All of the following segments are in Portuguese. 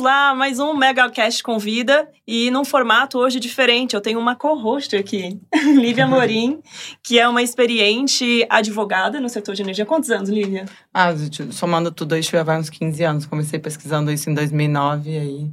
Vamos lá, mais um MegaCast Convida e num formato hoje diferente. Eu tenho uma co-host aqui, Lívia Morim, que é uma experiente advogada no setor de energia. Quantos anos, Lívia? Ah, somando tudo aí, já vai uns 15 anos. Comecei pesquisando isso em 2009 e aí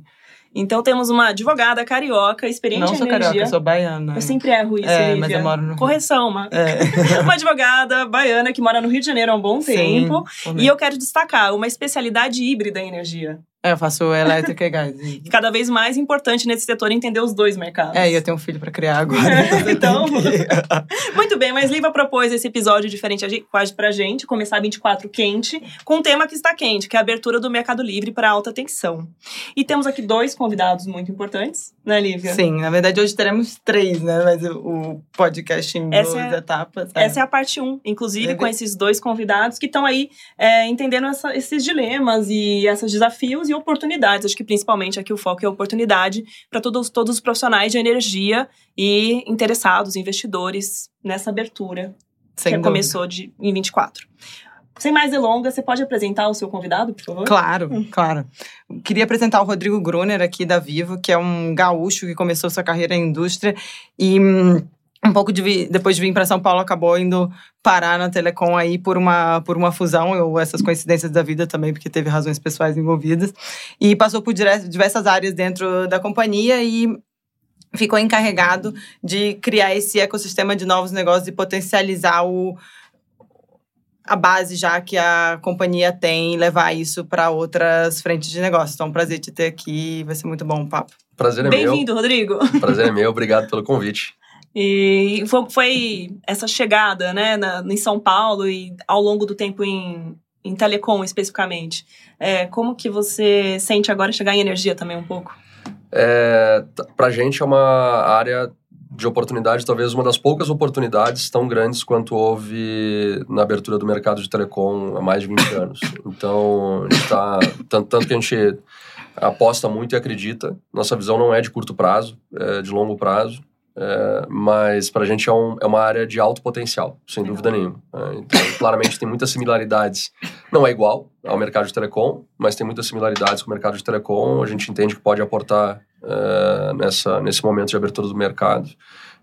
então temos uma advogada carioca, experiente Não em sou energia. carioca, sou baiana. Eu sempre erro isso, é, Lívia. mas eu moro no Rio. Correção, uma, É. uma advogada baiana que mora no Rio de Janeiro há um bom Sim, tempo. também. E eu quero destacar uma especialidade híbrida em energia. É, eu faço elétrica e gás. Cada vez mais importante nesse setor entender os dois mercados. É, e eu tenho um filho pra criar agora. Então- eu tenho que- Muito bem, mas Liva propôs esse episódio diferente quase pra gente, começar 24 quente, com um tema que está quente, que é a abertura do Mercado Livre para alta tensão. E temos aqui dois convidados muito importantes, né, Lívia? Sim, na verdade hoje teremos três, né? Mas o, podcast em Essa duas é- etapas. Essa é a parte 1, inclusive, Deve- com esses dois convidados que estão aí é, entendendo essa- esses dilemas e esses desafios e oportunidades. Acho que principalmente aqui o foco é oportunidade para todos, todos os profissionais de energia e interessados, investidores, nessa abertura Sem que dúvida. começou de, em 24. Sem mais delongas, você pode apresentar o seu convidado, por favor? Claro, Hum. claro. Queria apresentar o Rodrigo Gruner aqui da Vivo, que é um gaúcho que começou sua carreira em indústria e hum, um pouco de vi- depois de vir para São Paulo acabou indo parar na Telecom aí por uma por uma fusão ou essas coincidências da vida também, porque teve razões pessoais envolvidas e passou por dire- diversas áreas dentro da companhia e ficou encarregado de criar esse ecossistema de novos negócios e potencializar o a base já que a companhia tem e levar isso para outras frentes de negócio. Então, é um prazer te ter aqui, vai ser muito bom o papo. Prazer é meu. Bem-vindo, Rodrigo. Prazer é meu, obrigado pelo convite. E foi, foi essa chegada, né, na, em São Paulo e ao longo do tempo em, em telecom especificamente. É, como que você sente agora chegar em energia também um pouco? É, t- pra gente é uma área de oportunidade, talvez uma das poucas oportunidades tão grandes quanto houve na abertura do mercado de telecom há mais de 20 anos. Então, a gente tá, tanto, tanto que a gente aposta muito e acredita. Nossa visão não é de curto prazo, é de longo prazo. É, mas para a gente é, um- é uma área de alto potencial, sem Legal. dúvida nenhuma. É, então, claramente tem muitas similaridades. Não é igual ao mercado de telecom, mas tem muitas similaridades com o mercado de telecom. A gente entende que pode aportar é, nessa, nesse momento de abertura do mercado.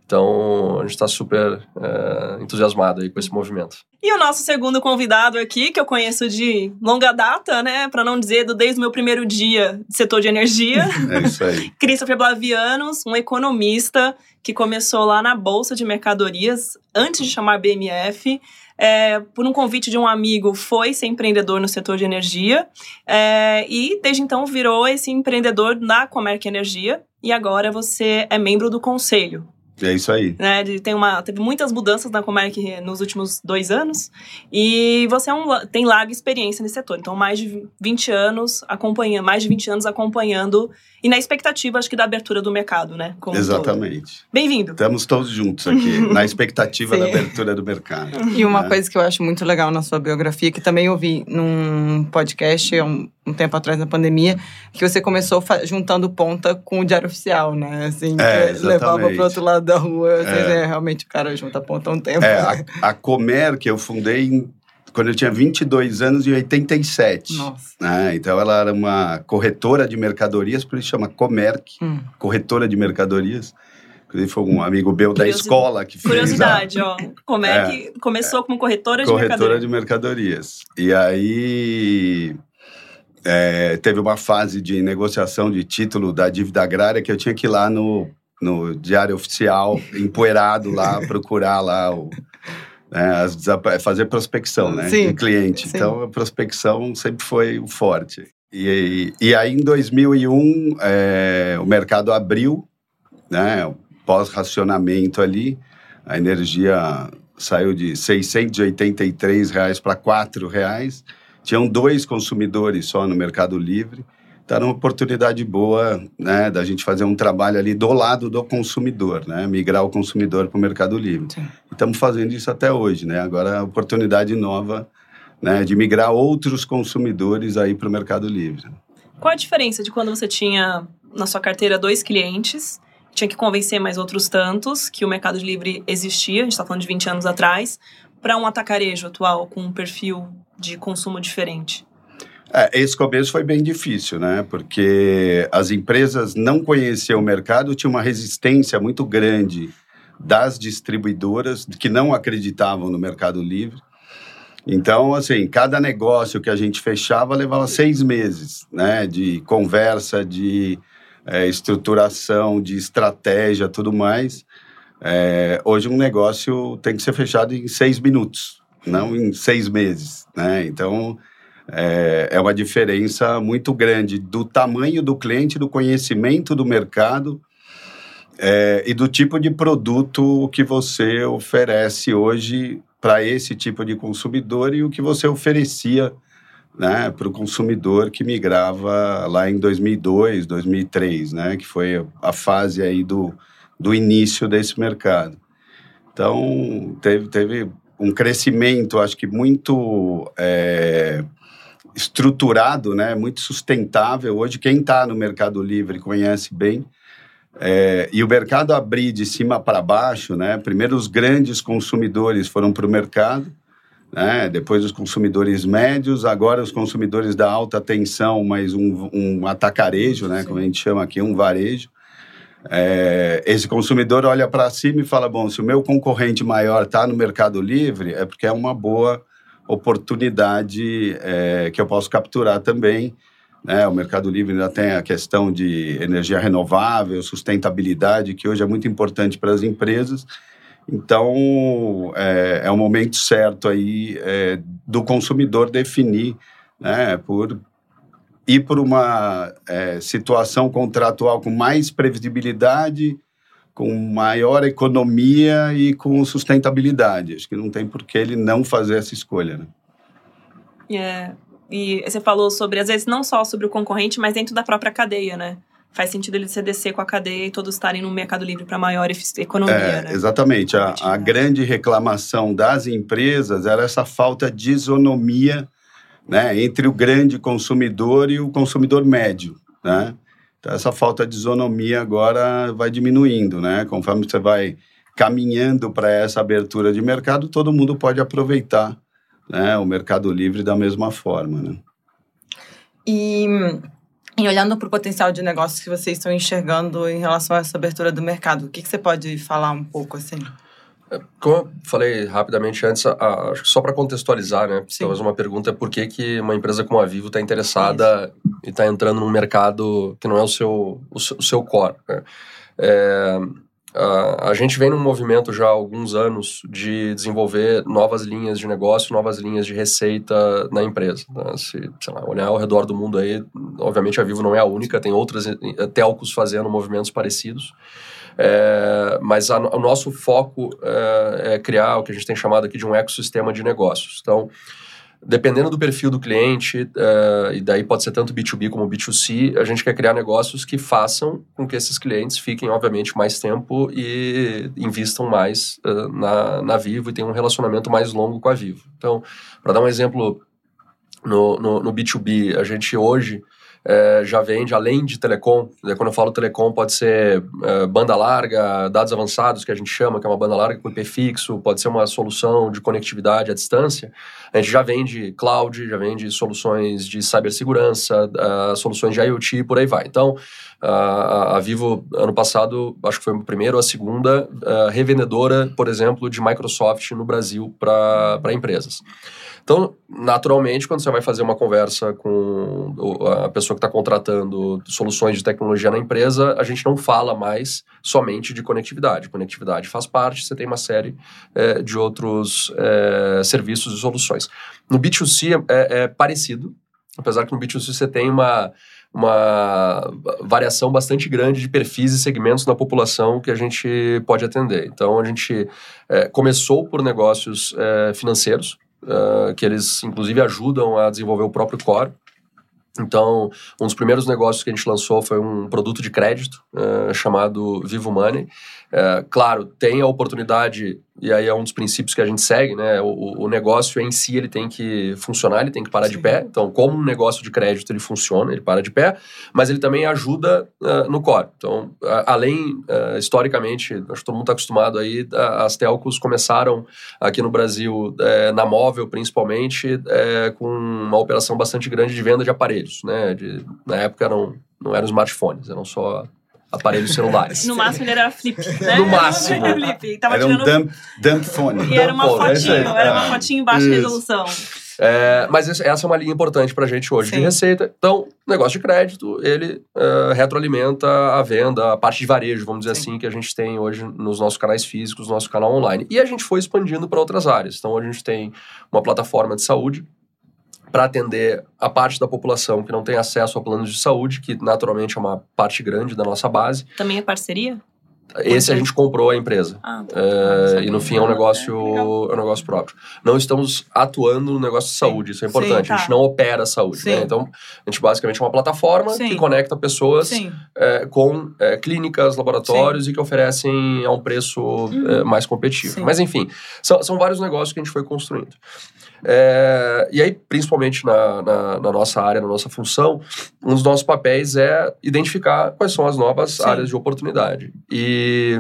Então, a gente está super é, entusiasmado aí com esse movimento. E o nosso segundo convidado aqui, que eu conheço de longa data, né, para não dizer do, desde o meu primeiro dia de setor de energia, É isso aí. Christopher Blavianos, um economista que começou lá na Bolsa de Mercadorias, antes de chamar BMF. É, por um convite de um amigo, foi ser empreendedor no setor de energia. é, e desde então virou esse empreendedor na Comerc Energia. E agora você é membro do conselho. É isso aí. Né? Ele tem uma, teve muitas mudanças na Comerc nos últimos dois anos. E você é um, tem larga experiência nesse setor. Então, mais de 20 anos acompanhando, mais de 20 anos acompanhando. E na expectativa, acho que, da abertura do mercado, né? Exatamente. Bem-vindo. Estamos todos juntos aqui, na expectativa da abertura do mercado. E uma né? coisa que eu acho muito legal na sua biografia, que também ouvi num podcast há um, um tempo atrás na pandemia, que você começou juntando ponta com o Diário Oficial, né? Assim, É, que levava pro outro lado da rua. Assim, É. né? Realmente o cara junta ponta há um tempo. É, a, a Comer, que eu fundei em- quando eu tinha 22 anos, em 87. Nossa. né? Então, ela era uma corretora de mercadorias, por isso chama Comerc, Hum. corretora de mercadorias. Inclusive, foi um amigo meu da escola que fez a Curiosidade, ó. Como é, que começou como corretora de corretora mercadoria? de mercadorias. E aí é, teve uma fase de negociação de título da dívida agrária que eu tinha que ir lá no, no Diário Oficial, empoeirado lá, procurar lá o. né, fazer prospecção, né? Sim, De cliente. sim. Então, a prospecção sempre foi o forte. E, e aí, em 2001, é, o mercado abriu, né? Pós-racionamento ali, a energia saiu de 683 reais para R$ reais. Tinham dois consumidores só no Mercado Livre. Então, era uma oportunidade boa né, da gente fazer um trabalho ali do lado do consumidor, né? Migrar o consumidor para o Mercado Livre. Sim. Estamos fazendo isso até hoje, né? Agora, a oportunidade nova né, de migrar outros consumidores aí para o Mercado Livre. Qual a diferença de quando você tinha na sua carteira dois clientes, tinha que convencer mais outros tantos que o Mercado Livre existia, a gente está falando de 20 anos atrás, para um atacarejo atual com um perfil de consumo diferente? É, esse começo foi bem difícil, né? Porque as empresas não conheciam o mercado, tinha uma resistência muito grande das distribuidoras que não acreditavam no Mercado Livre. Então, assim, cada negócio que a gente fechava levava seis meses, né? De conversa, de é, estruturação, de estratégia, tudo mais. É, hoje um negócio tem que ser fechado em seis minutos, não em seis meses, né? Então, é, é uma diferença muito grande do tamanho do cliente, do conhecimento do mercado é, e do tipo de produto que você oferece hoje para esse tipo de consumidor e o que você oferecia né, para o consumidor que migrava lá em 2002, 2003, né, que foi a fase aí do, do início desse mercado. Então, teve, teve um crescimento, acho que muito é, estruturado, né, muito sustentável. Hoje, quem está no Mercado Livre conhece bem. É, e o mercado abrir de cima para baixo, né? Primeiro os grandes consumidores foram para o mercado, né? Depois os consumidores médios, agora os consumidores da alta tensão, mas um, um atacarejo, né? Sim. Como a gente chama aqui, um varejo. É, esse consumidor olha para cima e fala: bom, se o meu concorrente maior está no Mercado Livre, é porque é uma boa oportunidade é, que eu posso capturar também né? O Mercado Livre ainda tem a questão de energia renovável, sustentabilidade, que hoje é muito importante para as empresas. Então, é, é o momento certo aí é, do consumidor definir, né, por ir por uma é, situação contratual com mais previsibilidade, com maior economia e com sustentabilidade. Acho que não tem por que ele não fazer essa escolha. Né? É, e você falou sobre, às vezes, não só sobre o concorrente, mas dentro da própria cadeia, né? Faz sentido ele descer com a cadeia e todos estarem no Mercado Livre para maior economia, é, né? Exatamente. A, a grande reclamação das empresas era essa falta de isonomia né, entre o grande consumidor e o consumidor médio, né? Então, essa falta de isonomia agora vai diminuindo, né? Conforme você vai caminhando para essa abertura de mercado, todo mundo pode aproveitar né, o Mercado Livre da mesma forma. Né? E, e olhando para o potencial de negócios que vocês estão enxergando em relação a essa abertura do mercado, o que, que você pode falar um pouco assim? Como eu falei rapidamente antes, acho que só para contextualizar, né? Sim. Talvez uma pergunta é por que, que uma empresa como a Vivo está interessada Isso. e está entrando num mercado que não é o seu, o seu, o seu core. Né? É, Uh, a gente vem num movimento já há alguns anos de desenvolver novas linhas de negócio, novas linhas de receita na empresa. Né? Se lá, olhar ao redor do mundo aí, obviamente a Vivo não é a única, tem outras eh, telcos fazendo movimentos parecidos. É, mas a, o nosso foco é, é criar o que a gente tem chamado aqui de um ecossistema de negócios. Então, dependendo do perfil do cliente, uh, e daí pode ser tanto B2B como B2C, a gente quer criar negócios que façam com que esses clientes fiquem, obviamente, mais tempo e investam mais uh, na, na Vivo e tenham um relacionamento mais longo com a Vivo. Então, para dar um exemplo, no, no, no B2B, a gente hoje é, já vende, além de telecom, né, quando eu falo telecom, pode ser é, banda larga, dados avançados, que a gente chama, que é uma banda larga com IP fixo, pode ser uma solução de conectividade à distância. A gente já vende cloud, já vende soluções de cibersegurança, uh, soluções de IoT e por aí vai. Então, uh, a Vivo, ano passado, acho que foi a primeira ou a segunda uh, revendedora, por exemplo, de Microsoft no Brasil para empresas. Então, naturalmente, quando você vai fazer uma conversa com a pessoa que está contratando soluções de tecnologia na empresa, a gente não fala mais somente de conectividade. Conectividade faz parte, você tem uma série é, de outros é, serviços e soluções. No B2C é, é parecido, apesar que no B2C você tem uma uma variação bastante grande de perfis e segmentos na população que a gente pode atender. Então, a gente é, começou por negócios é, financeiros, uh, que eles inclusive ajudam a desenvolver o próprio core. Então, um dos primeiros negócios que a gente lançou foi um produto de crédito uh, chamado Vivo Money. Uh, claro, tem a oportunidade, e aí é um dos princípios que a gente segue, né? O, o negócio em si ele tem que funcionar, ele tem que parar Sim. de pé. Então, como um negócio de crédito ele funciona, ele para de pé, mas ele também ajuda uh, no core. Então, uh, além, uh, historicamente, acho que todo mundo está acostumado aí, as telcos começaram aqui no Brasil, eh, na móvel principalmente, eh, com uma operação bastante grande de venda de aparelhos, né? De, na época não, não eram smartphones, eram só aparelhos celulares. No máximo ele era flip, né? No máximo. Era flip. Tava era um dump, dump phone. E era uma phone, é fotinho, era uma fotinho em baixa Isso. resolução. É, mas essa é uma linha importante para a gente hoje Sim. de receita. Então, negócio de crédito, ele uh, retroalimenta a venda, a parte de varejo, vamos dizer Sim. assim, que a gente tem hoje nos nossos canais físicos, no nosso canal online. E a gente foi expandindo para outras áreas. Então, a gente tem uma plataforma de saúde, para atender a parte da população que não tem acesso a planos de saúde, que naturalmente é uma parte grande da nossa base. Também é parceria? Esse a gente comprou a empresa. Ah, tá. é, e no fim é um negócio, é um negócio próprio. Não estamos atuando no negócio de saúde, isso é importante. Sim, tá. A gente não opera a saúde. Né? Então, a gente basicamente é uma plataforma Sim. que conecta pessoas é, com é, clínicas, laboratórios Sim. e que oferecem a um preço uhum. É, mais competitivo. Mas enfim, são, são vários negócios que a gente foi construindo. É, e aí, principalmente na, na, na, nossa área, na nossa função, um dos nossos papéis é identificar quais são as novas Sim. áreas de oportunidade. E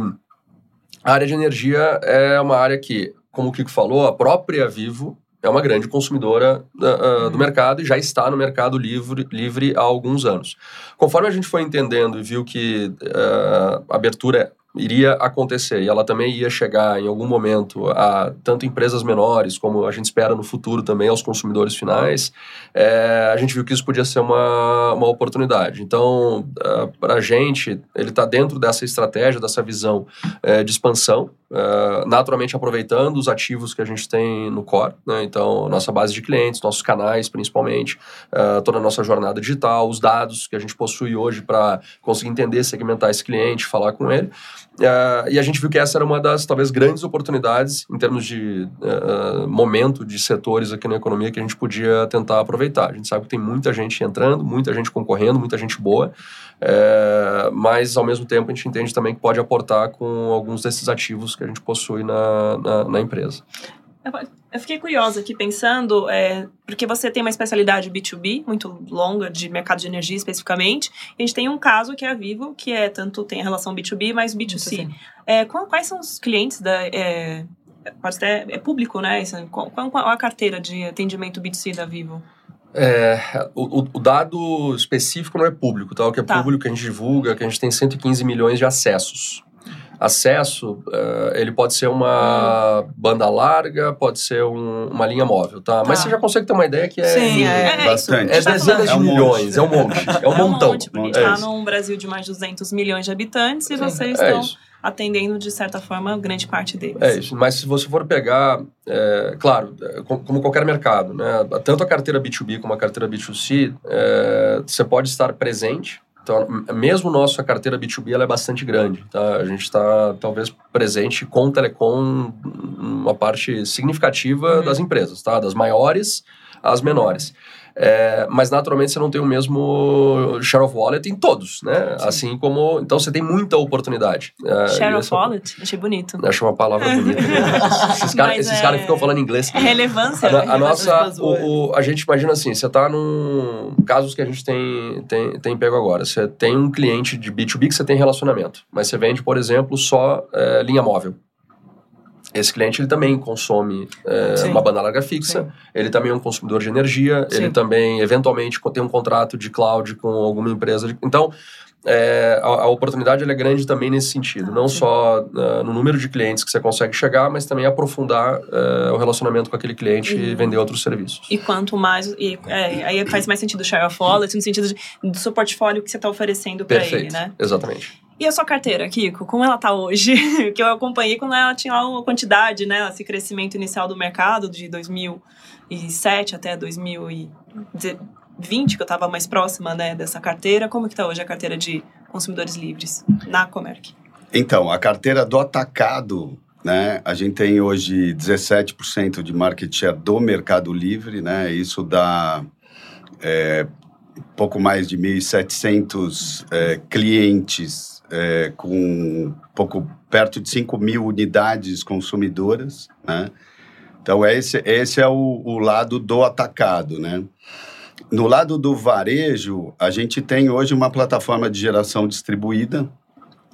a área de energia é uma área que, como o Kiko falou, a própria Vivo é uma grande consumidora uh, do mercado e já está no mercado livre, livre há alguns anos. Conforme a gente foi entendendo e viu que uh, a abertura iria acontecer e ela também ia chegar em algum momento a tanto empresas menores como a gente espera no futuro também aos consumidores finais, é, a gente viu que isso podia ser uma, uma oportunidade. Então, uh, para a gente, ele está dentro dessa estratégia, dessa visão uh, de expansão, uh, naturalmente aproveitando os ativos que a gente tem no core, né? então nossa base de clientes, nossos canais principalmente, toda a nossa jornada digital, os dados que a gente possui hoje para conseguir entender, segmentar esse cliente, falar com ele. Uh, e a gente viu que essa era uma das, talvez, grandes oportunidades em termos de uh, momento de setores aqui na economia que a gente podia tentar aproveitar. A gente sabe que tem muita gente entrando, muita gente concorrendo, muita gente boa, uh, mas, ao mesmo tempo, a gente entende também que pode aportar com alguns desses ativos que a gente possui na, na, na empresa. Eu fiquei curiosa aqui pensando, é, porque você tem uma especialidade B2B muito longa, de mercado de energia especificamente, e a gente tem um caso que é a Vivo, que é tanto tem a relação B2B, mas B2C. É, quais são os clientes da. É, pode ser é público, né? Qual, qual a carteira de atendimento B2C da Vivo? É, o, o, dado específico não é público, tá? O que é tá. público que a gente divulga, que a gente tem 115 milhões de acessos acesso, uh, ele pode ser uma banda larga, pode ser um, uma linha móvel, tá? tá? Mas você já consegue ter uma ideia que é... Sim, é, é, bastante. É, dezenas de milhões, é um monte, é um é montão. Um monte, porque a gente está num Brasil de mais de 200 milhões de habitantes e Sim, vocês estão atendendo, de certa forma, grande parte deles. É isso, mas se você for pegar, é, claro, como qualquer mercado, né? Tanto a carteira B2B como a carteira B2C, é, você pode estar presente então, mesmo nossa carteira B2B ela é bastante grande. Tá? A gente está, talvez, presente com o telecom uma parte significativa uhum. das empresas, tá? das maiores às menores. É, mas naturalmente você não tem o mesmo share of wallet em todos, né? Sim. Assim como. Então você tem muita oportunidade. É, share of wallet? Achei bonito. Acho uma palavra bonita. Né? esses caras é... cara ficam falando inglês. É relevância. A, a nossa. O, o, a gente imagina assim: você está num. Casos que a gente tem, tem, tem pego agora. Você tem um cliente de B2B que você tem relacionamento, mas você vende, por exemplo, só é, linha móvel. Esse cliente ele também consome é, uma banda larga fixa, Sim. ele também é um consumidor de energia, Sim. ele também eventualmente tem um contrato de cloud com alguma empresa. De, então, é, a, a, oportunidade é grande também nesse sentido, não Sim. só uh, no número de clientes que você consegue chegar, mas também aprofundar uh, o relacionamento com aquele cliente e vender outros serviços. E quanto mais, e, é, aí faz mais sentido o share of wallet, no sentido de, do seu portfólio que você está oferecendo para ele, né? Exatamente. E a sua carteira, Kiko, como ela está hoje? que eu acompanhei quando ela tinha uma quantidade, né? Esse crescimento inicial do mercado de 2007 até 2020, que eu estava mais próxima né, dessa carteira. Como que está hoje a carteira de consumidores livres na Comerc? Então, a carteira do atacado, né? A gente tem hoje 17% de market share do Mercado Livre, né? Isso dá é, pouco mais de 1.700 é, clientes é, com pouco perto de 5 mil unidades consumidoras, né? Então, esse, esse é o, o lado do atacado, né? No lado do varejo, a gente tem hoje uma plataforma de geração distribuída,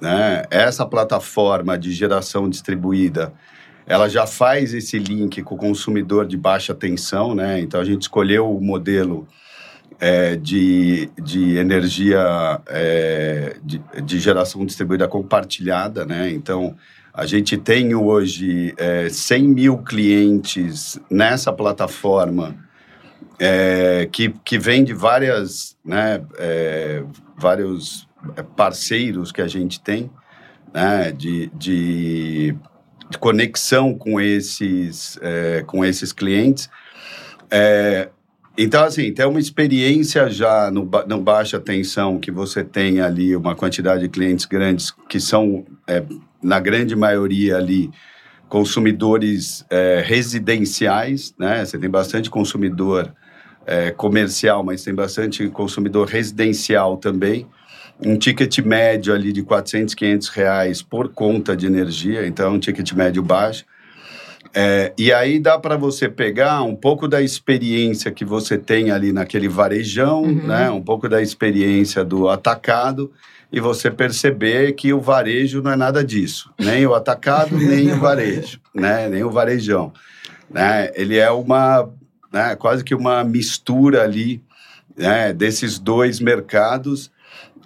né? Essa plataforma de geração distribuída, ela já faz esse link com o consumidor de baixa tensão, né? Então a gente escolheu o modelo é, de, de energia é, de, de, geração distribuída compartilhada, né? Então a gente tem hoje é, 100 mil clientes nessa plataforma é, que, que vem de várias, né, é, vários parceiros que a gente tem, né, de, de de conexão com esses, é, com esses clientes. É, então, assim, tem uma experiência já no, no baixa tensão, que você tem ali uma quantidade de clientes grandes, que são, é, na grande maioria ali, consumidores é, residenciais, né? Você tem bastante consumidor é, comercial, mas tem bastante consumidor residencial também um ticket médio ali de 400, 500 reais por conta de energia, então é um ticket médio baixo. É, e aí dá para você pegar um pouco da experiência que você tem ali naquele varejão, uhum. né? um pouco da experiência do atacado, e você perceber que o varejo não é nada disso. Nem o atacado, nem o varejo, né? nem o varejão. Né? Ele é uma, né? quase que uma mistura ali né? desses dois mercados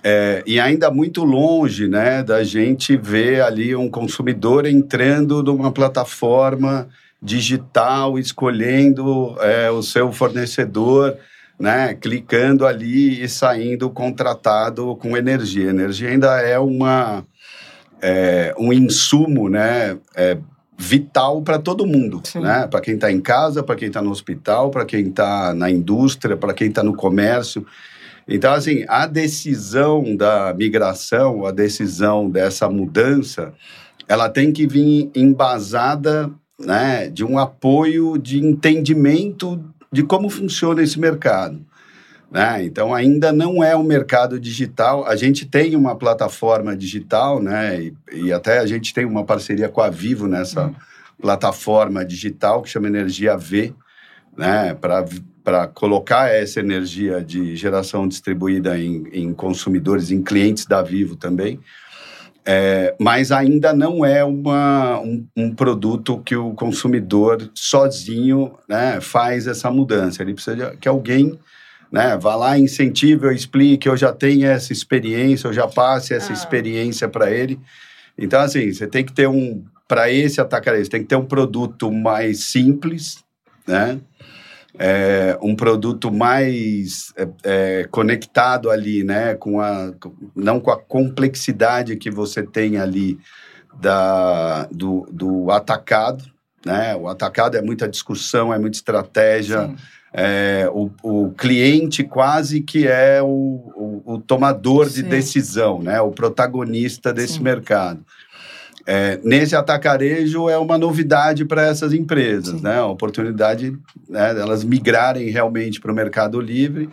é, e ainda muito longe né, da gente ver ali um consumidor entrando numa plataforma digital, escolhendo é, o seu fornecedor, né, clicando ali e saindo contratado com energia. Energia ainda é uma é, um insumo, né, é, vital para todo mundo, né? Para quem está em casa, para quem está no hospital, para quem está na indústria, para quem está no comércio. Então, assim, a decisão da migração, a decisão dessa mudança, ela tem que vir embasada né, de um apoio de entendimento de como funciona esse mercado. Né? Então, ainda não é um mercado digital. A gente tem uma plataforma digital, né? E, e até a gente tem uma parceria com a Vivo nessa uhum. plataforma digital que chama Energia V, né? Para para colocar essa energia de geração distribuída em, em consumidores, em clientes da Vivo também. É, mas ainda não é uma, um, um, produto que o consumidor sozinho né, faz essa mudança. Ele precisa de, que alguém né, vá lá, incentive, eu explique, eu já tenho essa experiência, eu já passe essa ah. experiência para ele. Então, assim, você tem que ter um. Para esse atacarejo, tem que ter um produto mais simples, né? É, um produto mais é, é, conectado ali, né, com a, não com a complexidade que você tem ali da, do, do atacado, né, o atacado é muita discussão, é muita estratégia, é, o, o cliente quase que é o, o, o tomador Sim. de decisão, né, o protagonista desse Sim. mercado. É, nesse atacarejo é uma novidade para essas empresas, Sim. né? A oportunidade né, delas migrarem realmente para o mercado livre,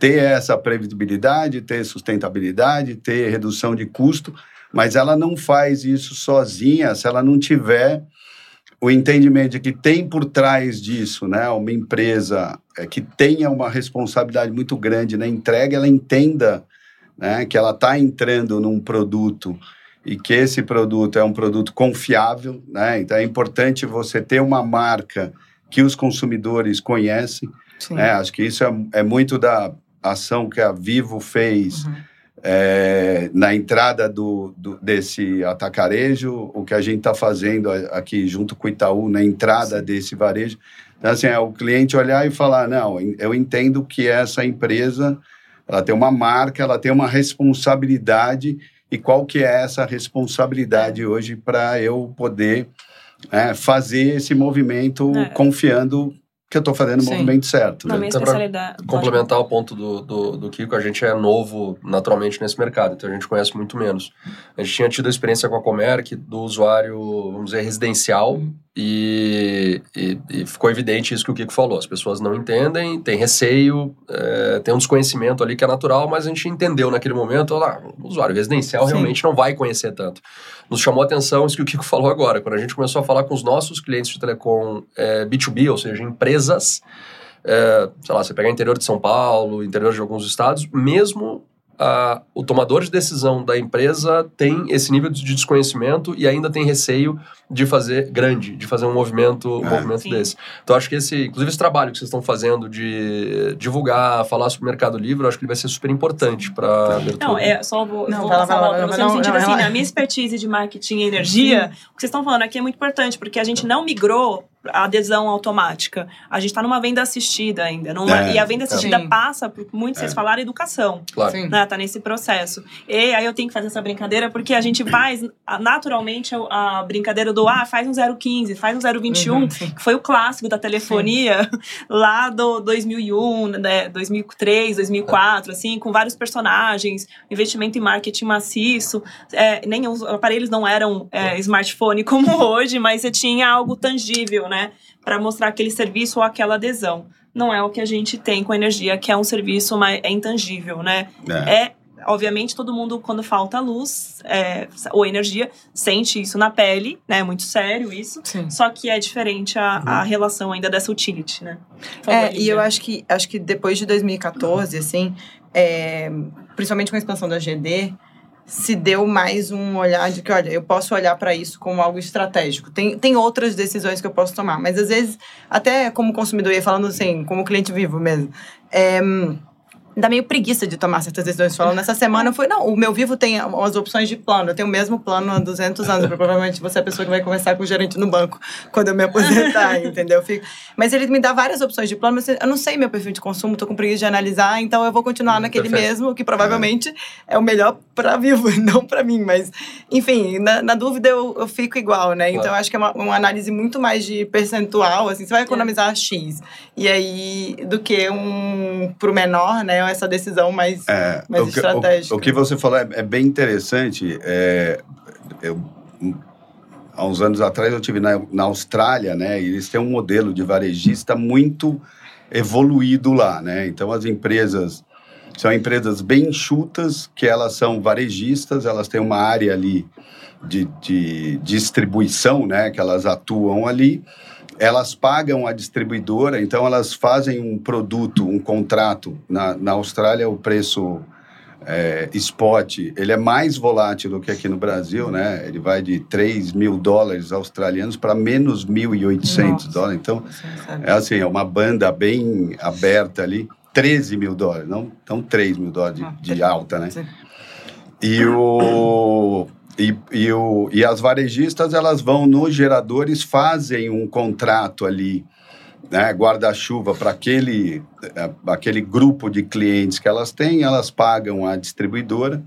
ter essa previsibilidade, ter sustentabilidade, ter redução de custo, mas ela não faz isso sozinha se ela não tiver o entendimento de que tem por trás disso, né, uma empresa é, que tenha uma responsabilidade muito grande na entrega, ela entenda né, que ela está entrando num produto e que esse produto é um produto confiável, né? Então é importante você ter uma marca que os consumidores conhecem. Né? Acho que isso é, é, muito da ação que a Vivo fez uhum. é, na entrada do, do, desse atacarejo, o que a gente está fazendo aqui junto com o Itaú na entrada Sim. desse varejo. Então, assim, é o cliente olhar e falar, não, eu entendo que essa empresa ela tem uma marca, ela tem uma responsabilidade e qual que é essa responsabilidade hoje para eu poder é, fazer esse movimento é. confiando que eu estou fazendo Sim. o movimento certo. Na né? então, especialidade. Complementar o ponto do, do, do, Kiko, a gente é novo naturalmente nesse mercado, então a gente conhece muito menos. A gente tinha tido a experiência com a Comerc do usuário, vamos dizer, residencial, E, e, e, ficou evidente isso que o Kiko falou. As pessoas não entendem, tem receio, é, tem um desconhecimento ali que é natural, mas a gente entendeu naquele momento, ah, o usuário residencial Sim. realmente não vai conhecer tanto. Nos chamou a atenção isso que o Kiko falou agora, quando a gente começou a falar com os nossos clientes de telecom é, B2B, ou seja, empresas, é, sei lá, você pegar interior de São Paulo, interior de alguns estados, mesmo a, o tomador de decisão da empresa tem esse nível de desconhecimento e ainda tem receio de fazer grande, de fazer um movimento, um é, movimento desse. Então acho que esse, inclusive esse trabalho que vocês estão fazendo de divulgar, falar sobre o Mercado Livre, acho que ele vai ser super importante para abertura. Não, é só vou, não, vou falar para você no sentido não, assim, não, a minha expertise de marketing e energia, o que vocês estão falando aqui é muito importante, porque a gente não migrou adesão automática. A gente está numa venda assistida ainda. Numa, é, e a venda assistida sim. passa por muito, vocês é. falaram, educação. Claro. Né, tá nesse processo. E aí eu tenho que fazer essa brincadeira, porque a gente faz naturalmente a, brincadeira do ah, faz um 015, faz um 021, uhum, que foi o clássico da telefonia sim. lá do 2001, né, 2003, 2004, assim, com vários personagens, investimento em marketing maciço. É, nem os aparelhos não eram é, smartphone como hoje, mas você tinha algo tangível, né, para mostrar aquele serviço ou aquela adesão não é o que a gente tem com energia, que é um serviço mais, é intangível, né? É. é obviamente, todo mundo, quando falta luz é, ou energia, sente isso na pele, né? É muito sério isso. Sim. Só que é diferente a, a uhum. relação ainda dessa utility, né? é, e eu acho que, acho que depois de 2014, assim, é, principalmente com a expansão da GD, se deu mais um olhar de que, olha, eu posso olhar para isso como algo estratégico. Tem, tem outras decisões que eu posso tomar, mas às vezes, até como consumidor, e falando assim, como cliente vivo mesmo, é, dá meio preguiça de tomar certas decisões. Falando nessa semana, foi, não, o meu vivo tem as opções de plano. Eu tenho o mesmo plano há 200 anos. Provavelmente você é a pessoa que vai conversar com o gerente no banco quando eu me aposentar, entendeu? Fico... Mas ele me dá várias opções de plano, mas eu não sei meu perfil de consumo, tô com preguiça de analisar, então eu vou continuar naquele Perfeito. mesmo, que provavelmente é o melhor para vivo, não para mim. Mas, enfim, na, na dúvida eu, eu, fico igual, né? Então, eu acho que é uma, uma, análise muito mais de percentual, assim, você vai economizar é. X. E aí, do que um pro menor, né? Essa decisão mais, é, mais o estratégica. o, o, que você falou é, é bem interessante. É, eu, há uns anos atrás eu tive na, na Austrália, né? E eles têm um modelo de varejista muito evoluído lá, né? Então as empresas são empresas bem enxutas, que elas são varejistas, elas têm uma área ali de, de distribuição, né? Que elas atuam ali elas pagam a distribuidora, então elas fazem um produto, um contrato. Na, na Austrália, o preço é, spot ele é mais volátil do que aqui no Brasil, né? Ele vai de 3 mil dólares australianos para menos 1.800 dólares. Então, é assim, é uma banda bem aberta ali. 13 mil dólares, não, não 3 mil dólares de, de alta, né? E o, e, e, o, e as varejistas, elas vão nos geradores, fazem um contrato ali, né, guarda-chuva para aquele, é, aquele grupo de clientes que elas têm, elas pagam a distribuidora,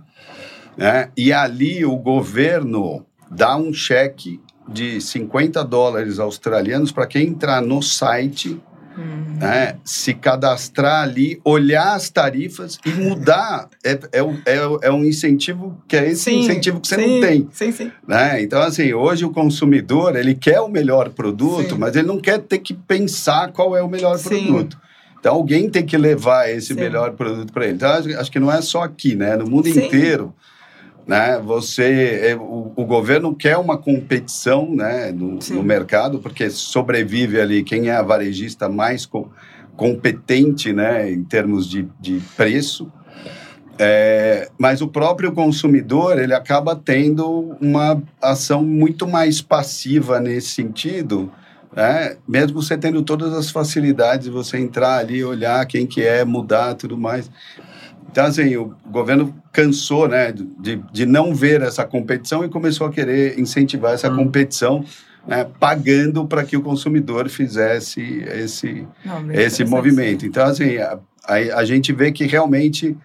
né, e ali o governo dá um cheque de 50 dólares australianos para quem entrar no site Uhum. Né? Se cadastrar ali, olhar as tarifas e mudar é, é, é, é um incentivo que é esse sim, incentivo que você sim, não tem. Sim, sim. Né? Então, assim, hoje o consumidor ele quer o melhor produto, sim. mas ele não quer ter que pensar qual é o melhor produto. Então, alguém tem que levar esse melhor produto para ele. Então, acho que não é só aqui, né? No mundo inteiro né? Você, é, o, o, governo quer uma competição, né, no, no, mercado, porque sobrevive ali quem é a varejista mais co competente, né, em termos de, de preço. É, mas o próprio consumidor ele acaba tendo uma ação muito mais passiva nesse sentido, né? mesmo você tendo todas as facilidades de você entrar ali, olhar quem que é, mudar, tudo mais. Então, assim, o governo cansou né, de, de não ver essa competição e começou a querer incentivar essa hum. competição, né, pagando para que o consumidor fizesse esse, não, esse movimento. Então, assim, a, a, a, gente vê que realmente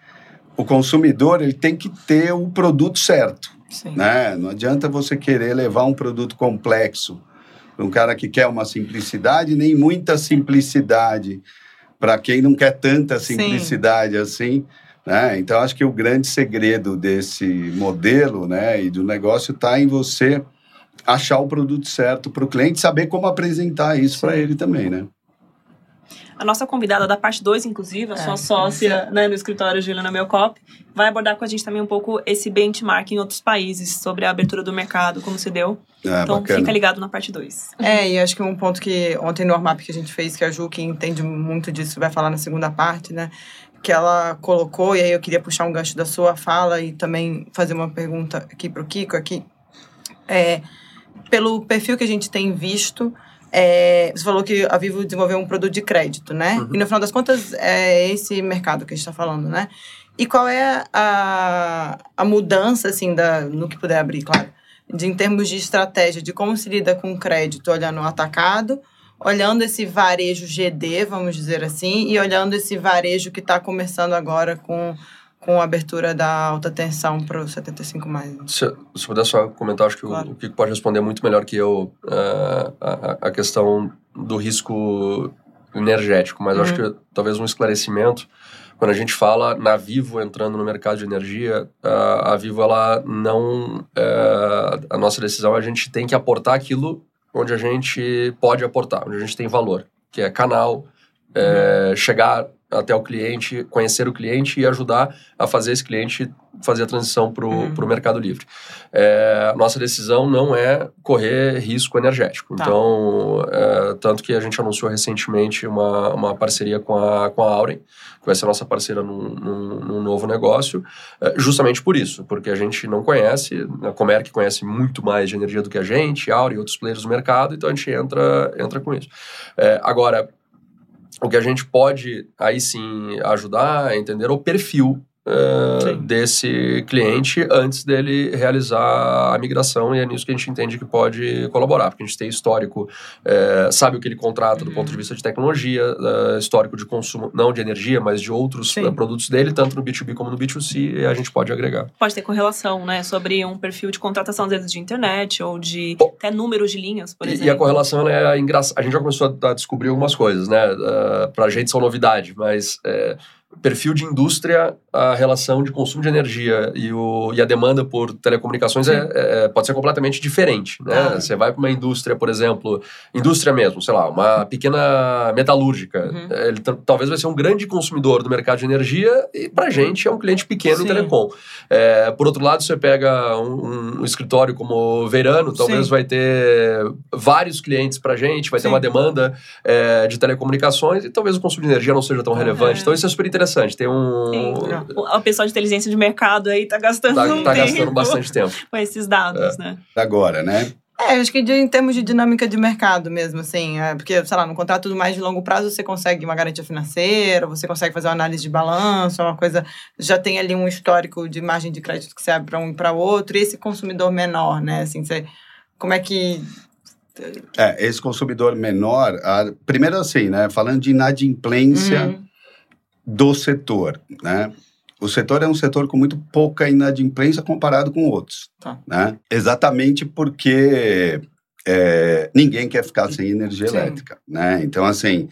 o consumidor ele tem que ter o produto certo. Né? Não adianta você querer levar um produto complexo para um cara que quer uma simplicidade, nem muita simplicidade para quem não quer tanta simplicidade Sim. assim. Né? Então, acho que o grande segredo desse modelo né, e do negócio está em você achar o produto certo para o cliente, saber como apresentar isso para ele também, né? A nossa convidada da parte 2, inclusive, a É, sua sócia né, no escritório Juliana Melcop, vai abordar com a gente também um pouco esse benchmark em outros países, sobre a abertura do mercado, como se deu. É, então, bacana. fica ligado na parte 2. É, e acho que um ponto que ontem no Ormap que a gente fez, que a Ju, que entende muito disso, vai falar na segunda parte, né? Que ela colocou, e aí eu queria puxar um gancho da sua fala e também fazer uma pergunta aqui para o Kiko, aqui. É, pelo perfil que a gente tem visto, é, você falou que a Vivo desenvolveu um produto de crédito, né? Uhum. E no final das contas, é esse mercado que a gente está falando, né? E qual é a, a mudança, assim, da, no que puder abrir, claro, de, em termos de estratégia, de como se lida com crédito, olhando o atacado, olhando esse varejo GD, vamos dizer assim, e olhando esse varejo que está começando agora com, com a abertura da alta tensão para o 75 mais. Se, se puder só comentar, acho que Claro. o, o Kiko pode responder muito melhor que eu eh, a, a questão do risco energético, mas acho Uhum. que talvez um esclarecimento. Quando a gente fala na Vivo entrando no mercado de energia, a, a Vivo ela não eh, a nossa decisão é a gente tem que aportar aquilo onde a gente pode aportar, onde a gente tem valor, que é canal, eh, chegar até o cliente, conhecer o cliente e ajudar a fazer esse cliente fazer a transição para o Uhum. mercado livre. É, nossa decisão não é correr risco energético. Tá. Então, é, tanto que a gente anunciou recentemente uma, uma parceria com a, com a Auren, que vai ser a nossa parceira num, num, num novo negócio, é, justamente por isso, porque a gente não conhece, a Comerc conhece muito mais de energia do que a gente, a Auren e outros players do mercado, então a gente entra, entra com isso. É, agora, o que a gente pode aí sim ajudar a entender é o perfil eh, Sim. desse cliente antes dele realizar a migração e é nisso que a gente entende que pode colaborar, porque a gente tem histórico, eh, sabe o que ele contrata do Uhum. ponto de vista de tecnologia, eh, histórico de consumo, não de energia, mas de outros eh, produtos dele, tanto no B2B como no B2C, e a gente pode agregar. Pode ter correlação, né? Sobre um perfil de contratação, às vezes, de internet ou de Bom, até números de linhas, por E- exemplo. E a correlação ela é engraçada. A gente já começou a, a descobrir algumas coisas, né? Uh, pra gente são novidade, mas é, perfil de indústria, a relação de consumo de energia e, o, e a demanda por telecomunicações é, é- pode ser completamente diferente, né? Ah. Você vai para uma indústria, por exemplo, indústria mesmo, sei lá, uma pequena metalúrgica, Uhum. ele t- talvez vai ser um grande consumidor do mercado de energia e pra gente é um cliente pequeno em Sim. telecom. É, por outro lado, você pega um, um escritório como Verano, talvez Sim. vai ter vários clientes pra gente, vai ter Sim. uma demanda é, de telecomunicações e talvez o consumo de energia não seja tão relevante. É. Então isso é super interessante. Tem um. Sim. O- A pessoa de inteligência de mercado aí tá gastando Tá, um tá tempo gastando bastante tempo. com esses dados, né? Agora, né? É, acho que de- em termos de dinâmica de mercado mesmo, assim, é, porque, sei lá, no contrato mais de longo prazo você consegue uma garantia financeira, você consegue fazer uma análise de balanço, é uma coisa, já tem ali um histórico de margem de crédito que você abre para um e para outro, e esse consumidor menor, né, assim, você, como é que... É, esse consumidor menor, a- primeiro assim, né? Falando de inadimplência Uhum. Do setor, né? O setor é um setor com muito pouca inadimplência comparado com outros, Tá. né? Exatamente porque é, ninguém quer ficar sem energia Sim. elétrica, né? Então, assim,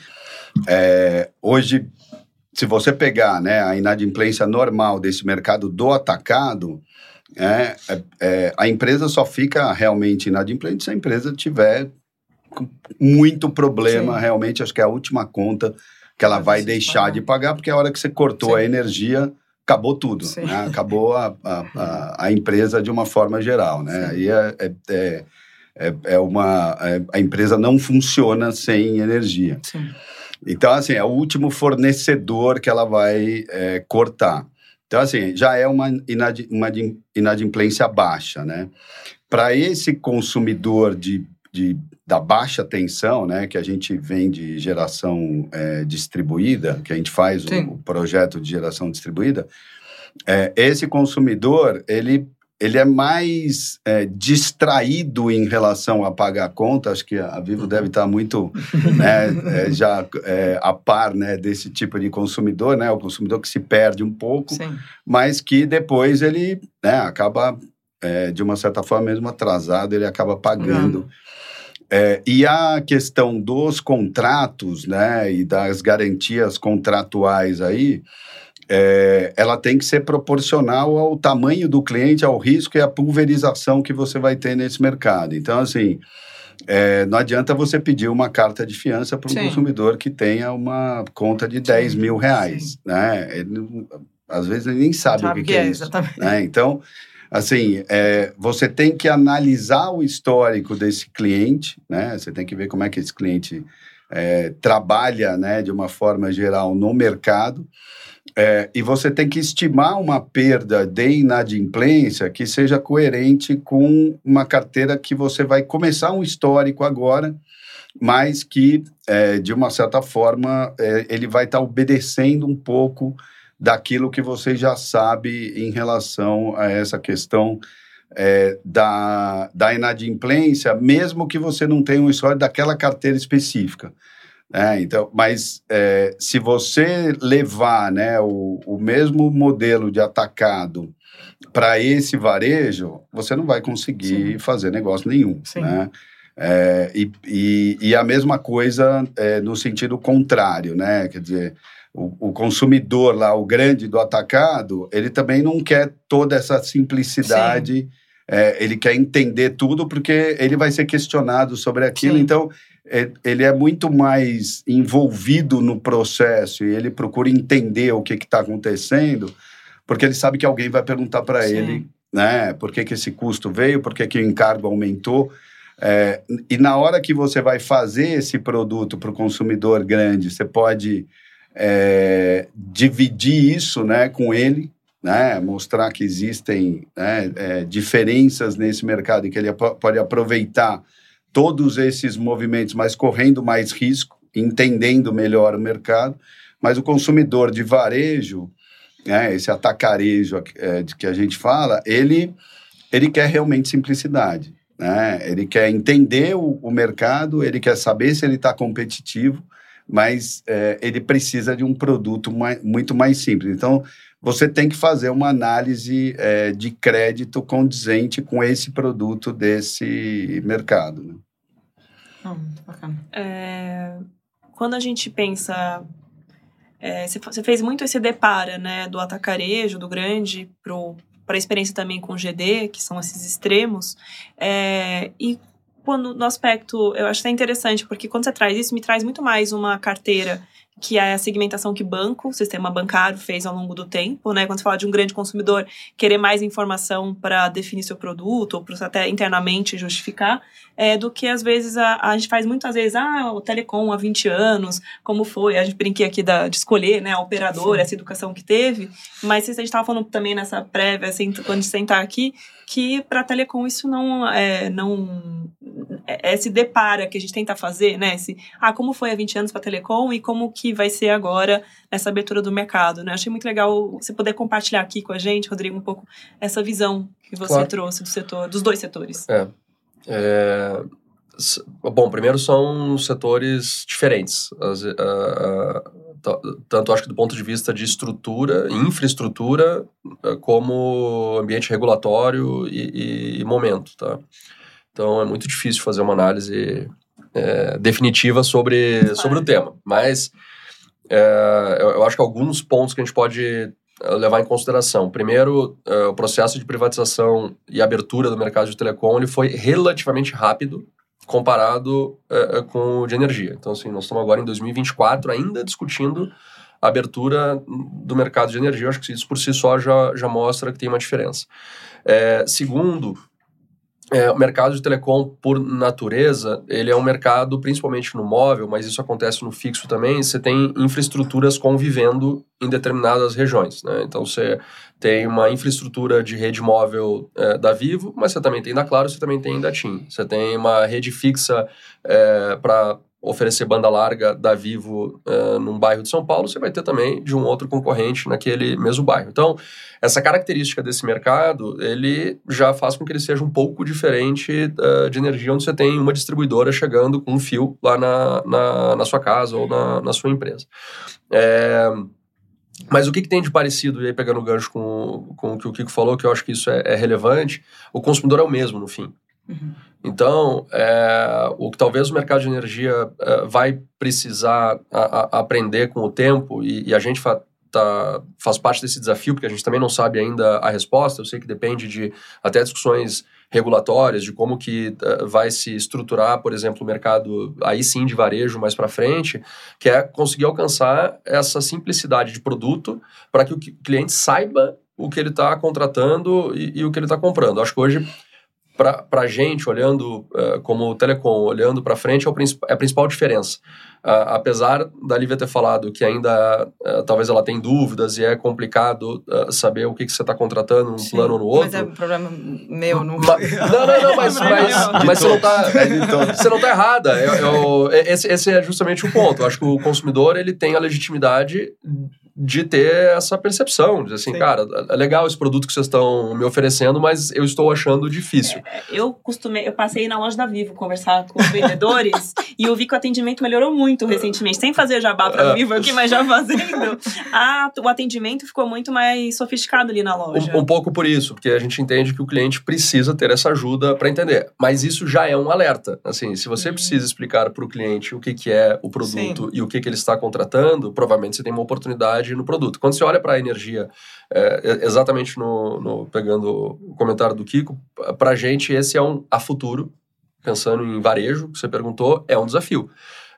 é, hoje, se você pegar né, a inadimplência normal desse mercado do atacado, é, é, é, a empresa só fica realmente inadimplente se a empresa tiver muito problema, Sim. realmente, acho que é a última conta que ela Vai deixar de pagar, porque a hora que você cortou Sim. a energia, acabou tudo, né? acabou a, a, a, empresa de uma forma geral, né? Sim. Aí é, é, é, é, é uma... é- a empresa não funciona sem energia. Sim. Então, assim, é o último fornecedor que ela vai é, cortar. Então, assim, já é uma, uma di- inadimplência baixa, né? Para esse consumidor de, de, da baixa tensão, né, que a gente vem de geração é, distribuída, que a gente faz o, o projeto de geração distribuída, é, esse consumidor, ele ele é mais é, distraído em relação a pagar a conta. Acho que a Vivo deve estar muito né, já a par né, desse tipo de consumidor, né? O consumidor que se perde um pouco, Sim. mas que depois ele né, acaba, de uma certa forma, mesmo atrasado, ele acaba pagando. É, e a questão dos contratos né, e das garantias contratuais aí, é, ela tem que ser proporcional ao tamanho do cliente, ao risco e à pulverização que você vai ter nesse mercado. Então, assim, é, não adianta você pedir uma carta de fiança para um Sim. consumidor que tenha uma conta de 10 mil reais, né? Ele às vezes ele nem sabe, Sabe o que, que é, isso. exatamente. né? Então, assim, é, você tem que analisar o histórico desse cliente, né? Você tem que ver como é que esse cliente é, trabalha, né, de uma forma geral no mercado. É, e você tem que estimar uma perda de inadimplência que seja coerente com uma carteira que você vai começar um histórico agora, mas que, é, de uma certa forma, é, ele vai estar obedecendo um pouco daquilo que você já sabe em relação a essa questão é, da, da inadimplência, mesmo que você não tenha um histórico daquela carteira específica. né? então, mas é, se você levar né, o, o mesmo modelo de atacado para esse varejo, você não vai conseguir fazer negócio nenhum. Sim. Né? É, e, e, e a mesma coisa é, no sentido contrário, né? Quer dizer, o, o consumidor lá, o grande do atacado, ele também não quer toda essa simplicidade. é, ele quer entender tudo porque ele vai ser questionado sobre aquilo. Sim. Então, é- ele é muito mais envolvido no processo e ele procura entender o que está acontecendo, porque ele sabe que alguém vai perguntar para ele, né? Por que, que esse custo veio, por que, que o encargo aumentou. É, e na hora que você vai fazer esse produto para o consumidor grande, você pode é, dividir isso né, com ele, né, mostrar que existem né, é, diferenças nesse mercado e que ele pode aproveitar todos esses movimentos, mas correndo mais risco, entendendo melhor o mercado. Mas o consumidor de varejo, né, esse atacarejo é, de que a gente fala, ele, ele quer realmente simplicidade. Né? Ele quer entender o, o mercado, ele quer saber se ele está competitivo, mas é, ele precisa de um produto mai- muito mais simples. Então, você tem que fazer uma análise é, de crédito condizente com esse produto desse mercado. Né? Muito bacana. É, quando a gente pensa. é, você, você fez muito esse depara, né? Do atacarejo, do grande, para a experiência também com o GD, que são esses extremos. É, e quando no aspecto, eu acho até interessante, porque quando você traz isso, me traz muito mais uma carteira que é a segmentação que banco, o sistema bancário fez ao longo do tempo, né? Quando você fala de um grande consumidor querer mais informação para definir seu produto, ou para até internamente justificar, é, do que às vezes a, a gente faz muitas vezes, ah, o Telecom há 20 anos, como foi? A gente brinquei aqui da, de escolher, né, a operadora, essa educação que teve, mas a gente estava falando também nessa prévia, assim, quando a gente sentar aqui, que para a Telecom isso não é, não é, é se depara que a gente tenta fazer, né, esse, ah, como foi há 20 anos para a Telecom e como que vai ser agora nessa abertura do mercado, né? Achei muito legal você poder compartilhar aqui com a gente, Rodrigo, um pouco essa visão que você Claro. trouxe do setor, dos dois setores. É, s- bom, primeiro são setores diferentes. As- a- tanto acho que do ponto de vista de estrutura, infraestrutura, eh, como ambiente regulatório e, e- momento, tá? Então é muito difícil fazer uma análise eh, definitiva sobre, sobre o tema. Mas eh, eu, eu acho que alguns pontos que a gente pode levar em consideração. Primeiro, eh, o processo de privatização e abertura do mercado de telecom ele foi relativamente rápido comparado eh, eh, com o de energia. Então, assim, nós estamos agora em 2024 ainda discutindo a abertura do mercado de energia. Eu acho que isso por si só já, já mostra que tem uma diferença. Eh, segundo, é, o mercado de telecom, por natureza, ele é um mercado principalmente no móvel, mas isso acontece no fixo também. Você tem infraestruturas convivendo em determinadas regiões. Né? Então, você tem uma infraestrutura de rede móvel é, da Vivo, mas você também tem da Claro, você também tem da TIM. Você tem uma rede fixa para oferecer banda larga da Vivo é, num bairro de São Paulo, você vai ter também de um outro concorrente naquele mesmo bairro. Então, essa característica desse mercado, ele já faz com que ele seja um pouco diferente uh, de energia, onde você tem uma distribuidora chegando com um fio lá na, na, na sua casa ou na, na sua empresa. É, mas o que, que tem de parecido, e aí pegando o gancho com, com o que o Kiko falou, que eu acho que isso é, é relevante, o consumidor é o mesmo no fim. Uhum. Então, é, o que talvez o mercado de energia é, vai precisar a, a aprender com o tempo, e, e a gente fa tá, faz parte desse desafio, porque a gente também não sabe ainda a resposta. Eu sei que depende de até discussões regulatórias, de como que uh, vai se estruturar, por exemplo, o mercado aí sim de varejo mais para frente, que é conseguir alcançar essa simplicidade de produto para que o cliente saiba o que ele está contratando e, e, o que ele está comprando. Acho que hoje para a gente, olhando uh, como telecom, olhando para frente, é, o, é a principal diferença. Uh, apesar da Lívia ter falado que ainda uh, talvez ela tenha dúvidas e é complicado saber o que, que você está contratando num Sim, plano ou no outro. Mas é um problema meu, não. Ma não, não, não, mas, mas, mas você não está você não tá errada. Eu, eu, esse, esse é justamente o ponto. Eu acho que o consumidor ele tem a legitimidade de ter essa percepção, de assim, Sim. cara, é legal esse produto que vocês estão me oferecendo, mas eu estou achando difícil. É, eu costumei, eu passei na loja da Vivo conversar com os vendedores e eu vi que o atendimento melhorou muito recentemente, sem fazer jabá para é. Vivo aqui, mas já fazendo. a, o atendimento ficou muito mais sofisticado ali na loja. Um, um pouco por isso, porque a gente entende que o cliente precisa ter essa ajuda para entender. Mas isso já é um alerta. Assim, se você uhum. precisa explicar para o cliente o que, que é o produto Sim. e o que, que ele está contratando, provavelmente você tem uma oportunidade no produto. Quando você olha para a energia, é, exatamente no, no, pegando o comentário do Kiko, para a gente esse é um a futuro, pensando em varejo, que você perguntou, é um desafio.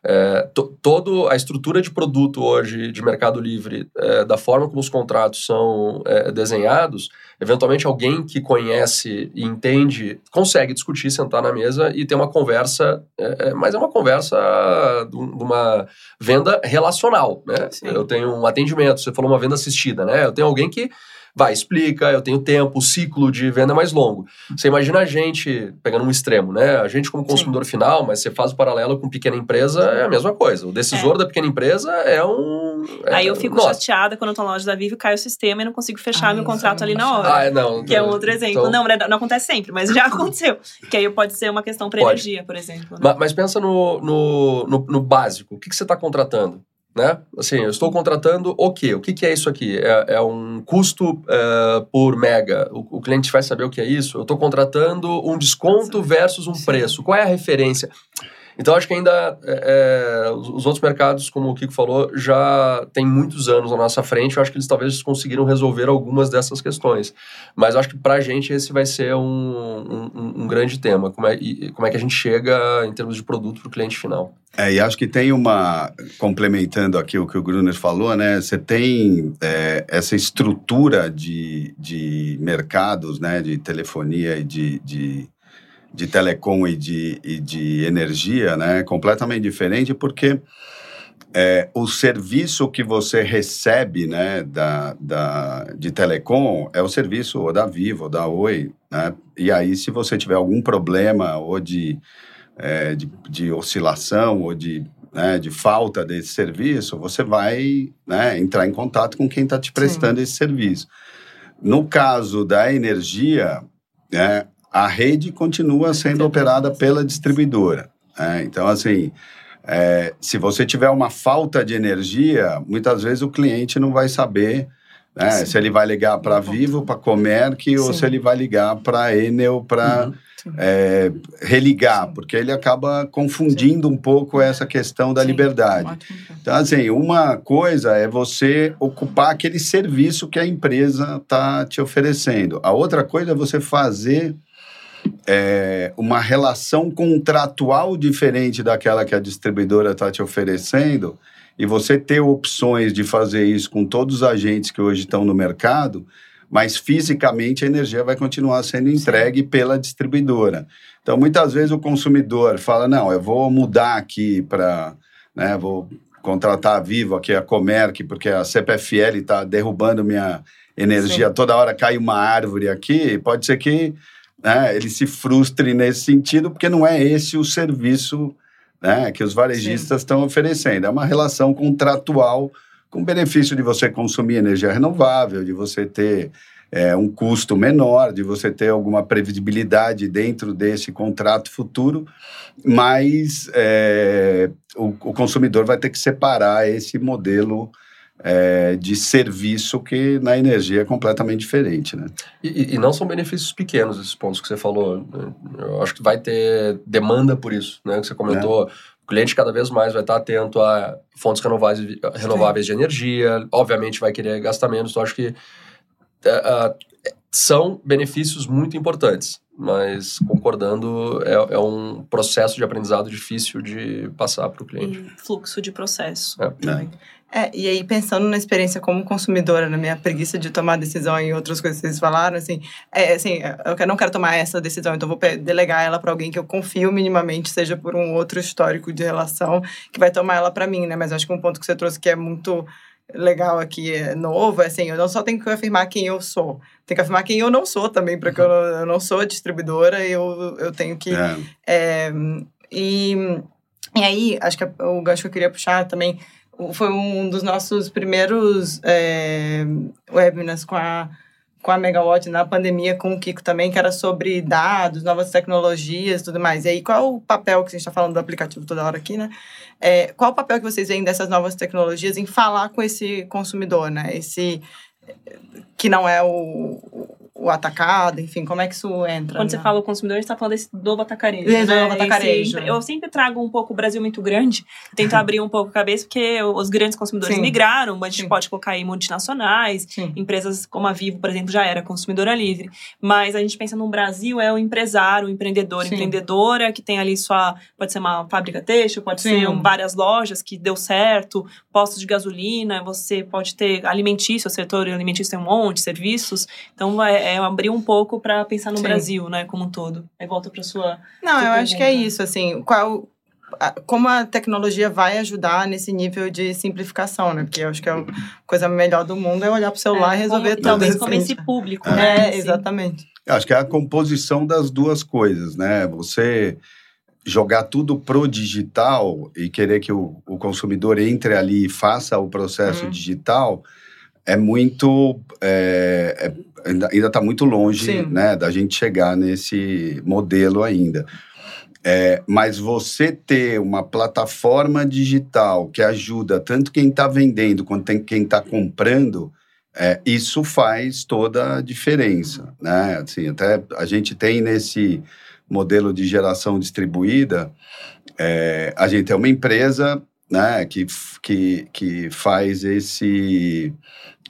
É, toda a estrutura de produto hoje de Mercado Livre, é, da forma como os contratos são é, desenhados, eventualmente alguém que conhece e entende consegue discutir, sentar na mesa e ter uma conversa, é, é, mas é uma conversa de uma venda relacional, né? Eu tenho um atendimento, você falou uma venda assistida, né? Eu tenho alguém que vai, explica, eu tenho tempo, o ciclo de venda é mais longo. Você imagina a gente, pegando um extremo, né? A gente como consumidor Sim. final, mas você faz o paralelo com pequena empresa, é a mesma coisa. O decisor é. da pequena empresa é um... É, Aí eu fico nossa. chateada quando eu tô na loja da Vivo, cai o sistema e não consigo fechar meu contrato ali na hora. Ah, é, não. Que é um outro exemplo. Então... Não, não acontece sempre, mas já aconteceu. que aí pode ser uma questão para energia, por exemplo. Né? Mas, mas, pensa no, no, no, no básico. O que, que você está contratando? Né? Assim, eu estou contratando o quê? O que, que é isso aqui? É, é um custo é, por mega. O, o, cliente vai saber o que é isso? Eu estou contratando um desconto versus um preço. Qual é a referência? Então, acho que ainda é, é os outros mercados, como o Kiko falou, já tem muitos anos à nossa frente. Eu acho que eles talvez conseguiram resolver algumas dessas questões. Mas acho que para a gente esse vai ser um, um, um grande tema. Como é, como é que a gente chega em termos de produto para o cliente final. É, e acho que tem uma, complementando aqui o que o Gruner falou, né? Você tem é, essa estrutura de, de mercados, né? De telefonia e de, de de telecom e de, e de energia, né, completamente diferente, porque é, o serviço que você recebe, né, da, da, de telecom é o serviço ou da Vivo, ou da Oi, né, e aí se você tiver algum problema ou de, é, de, de, oscilação ou de, né, de falta desse serviço, você vai né, entrar em contato com quem está te prestando Sim. esse serviço. No caso da energia, né, a rede continua sendo operada pela distribuidora. Né? Então, assim, é, se você tiver uma falta de energia, muitas vezes o cliente não vai saber né, se ele vai ligar para Vivo, para Comerc, Sim. ou se ele vai ligar para Enel para uhum. é, religar, Sim. porque ele acaba confundindo Sim. um pouco essa questão da liberdade. Então, assim, uma coisa é você ocupar aquele serviço que a empresa está te oferecendo. A outra coisa é você fazer é, uma relação contratual diferente daquela que a distribuidora está te oferecendo e você ter opções de fazer isso com todos os agentes que hoje estão no mercado, mas fisicamente a energia vai continuar sendo entregue pela distribuidora. Então, muitas vezes o consumidor fala: não, eu vou mudar aqui para. Né, vou contratar a Vivo, aqui a Comerc, porque a CPFL está derrubando minha energia, Sim. toda hora cai uma árvore aqui. Pode ser que né, ele se frustre nesse sentido, porque não é esse o serviço né, que os varejistas estão oferecendo. É uma relação contratual com benefício de você consumir energia renovável, de você ter é, um custo menor, de você ter alguma previsibilidade dentro desse contrato futuro, mas é, o, o consumidor vai ter que separar esse modelo é, de serviço que na energia é completamente diferente, né? E, e, não são benefícios pequenos esses pontos que você falou. Né? Eu acho que vai ter demanda por isso, né? Que você comentou. É. O cliente cada vez mais vai estar atento a fontes renováveis, renováveis de energia, obviamente vai querer gastar menos. Então, acho que uh, são benefícios muito importantes, mas concordando, é, é, um processo de aprendizado difícil de passar para o cliente. E fluxo de processo. É. É. É, e aí pensando na experiência como consumidora, na minha preguiça de tomar decisão e outras coisas que vocês falaram, assim, é, assim, eu não quero tomar essa decisão, então vou delegar ela para alguém que eu confio minimamente, seja por um outro histórico de relação que vai tomar ela para mim, né? Mas acho que um ponto que você trouxe que é muito legal aqui, é novo, é assim, eu não só tenho que afirmar quem eu sou, tenho que afirmar quem eu não sou também, porque eu, não, eu não sou distribuidora, eu, eu tenho que... É. É, e, e aí, acho que o gancho que eu queria puxar também foi um dos nossos primeiros é, webinars com a, com a Megawatt na pandemia, com o Kiko também, que era sobre dados, novas tecnologias tudo mais. E aí, qual o papel que a gente está falando do aplicativo toda hora aqui, né? É, qual o papel que vocês veem dessas novas tecnologias em falar com esse consumidor, né? Esse que não é o, o atacado, enfim, como é que isso entra? Quando né? você fala o consumidor, a gente está falando desse novo atacarejo. Esse né? novo atacarejo. Esse, eu sempre trago um pouco o Brasil muito grande, tento abrir um pouco a cabeça, porque os grandes consumidores Sim. migraram, mas a gente Sim. pode colocar aí multinacionais, Sim. empresas como a Vivo, por exemplo, já era consumidora livre. Mas a gente pensa no Brasil, é o empresário, o empreendedor, empreendedora, que tem ali sua. Pode ser uma fábrica têxtil, pode ser um, várias lojas que deu certo, postos de gasolina, você pode ter alimentício, o setor alimentício tem um monte, serviços. Então, é, é abrir um pouco para pensar no Sim. Brasil, né, como um todo. Aí volta para sua. Não, sua eu pergunta. acho que é isso, assim, qual como a tecnologia vai ajudar nesse nível de simplificação, né? Porque eu acho que a coisa melhor do mundo é olhar para o celular é, e resolver como, tudo. Talvez como esse público, é, né? É, exatamente. Eu acho que é a composição das duas coisas, né? Você jogar tudo pro digital e querer que o, o consumidor entre ali e faça o processo uhum. digital é muito é, é, ainda está muito longe né, da gente chegar nesse modelo ainda. É, mas você ter uma plataforma digital que ajuda tanto quem está vendendo quanto quem está comprando, é, isso faz toda a diferença. Né? Assim, até a gente tem nesse modelo de geração distribuída, é, a gente é uma empresa né, que, que, que faz esse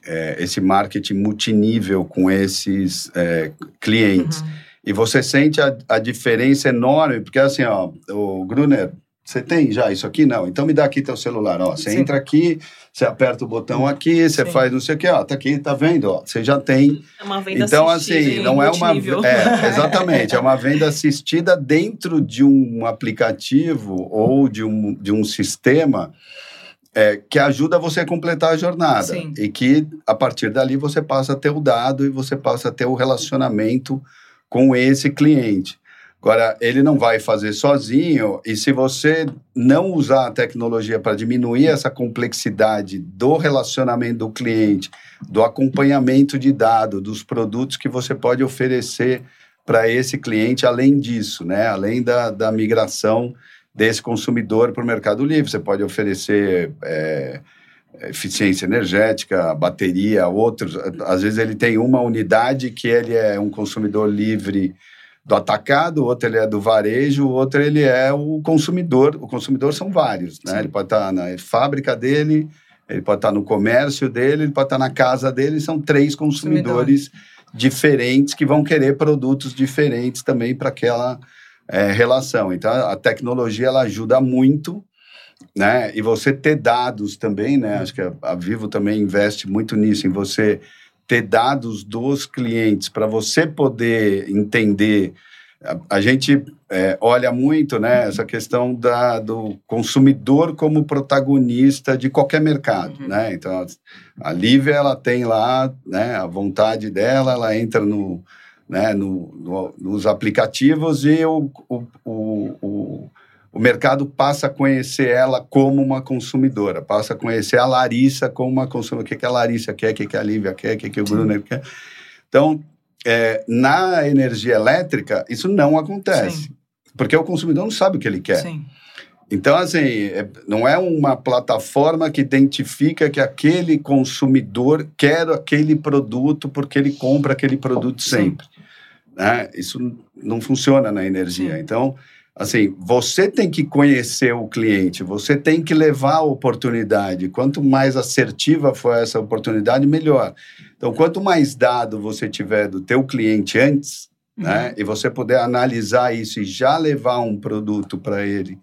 é, esse marketing multinível com esses é, clientes. Uhum. E você sente a, a diferença enorme, porque assim, ó, o Gruner, você tem já isso aqui? Não. Então me dá aqui teu celular, ó. Você Sim. entra aqui, você aperta o botão aqui, você Sim. faz não sei o que, ó. Tá aqui, tá vendo? Ó, você já tem. É uma venda então, assistida. Então, assim, não é uma. É, exatamente. é uma venda assistida dentro de um aplicativo ou de um, de um sistema é, que ajuda você a completar a jornada. Sim. E que, a partir dali, você passa a ter o dado e você passa a ter o relacionamento com esse cliente. Agora, ele não vai fazer sozinho, e se você não usar a tecnologia para diminuir essa complexidade do relacionamento do cliente, do acompanhamento de dados, dos produtos que você pode oferecer para esse cliente, além disso, né? além da, da migração desse consumidor para o Mercado Livre. Você pode oferecer é, eficiência energética, bateria, outros. Às vezes ele tem uma unidade que ele é um consumidor livre do atacado, outro ele é do varejo, outro ele é o consumidor. O consumidor são vários, né? Ele pode estar na fábrica dele, ele pode estar no comércio dele, ele pode estar na casa dele. São três consumidores diferentes que vão querer produtos diferentes também para aquela é, relação. Então, a tecnologia ela ajuda muito, né? E você ter dados também, né? Acho que a, a Vivo também investe muito nisso, em você ter dados dos clientes para você poder entender. A, a gente é, olha muito, né? Essa questão da, do consumidor como protagonista de qualquer mercado, uhum. né? Então, a Lívia, ela tem lá, né? A vontade dela, ela entra no né, no, no, nos aplicativos e o, o, o, o, mercado passa a conhecer ela como uma consumidora, passa a conhecer a Larissa como uma consumidora. O que, que a Larissa quer, o que, que a Lívia quer, o que, que o Bruno quer. Então, é, na energia elétrica, isso não acontece. Sim. Porque o consumidor não sabe o que ele quer. Sim. Então, assim, é, não é uma plataforma que identifica que aquele consumidor quer aquele produto porque ele compra aquele produto sempre. Né? Isso não funciona na energia. Então, assim, você tem que conhecer o cliente, você tem que levar a oportunidade. Quanto mais assertiva for essa oportunidade, melhor. Então, quanto mais dado você tiver do teu cliente antes, uhum. né, e você puder analisar isso e já levar um produto para ele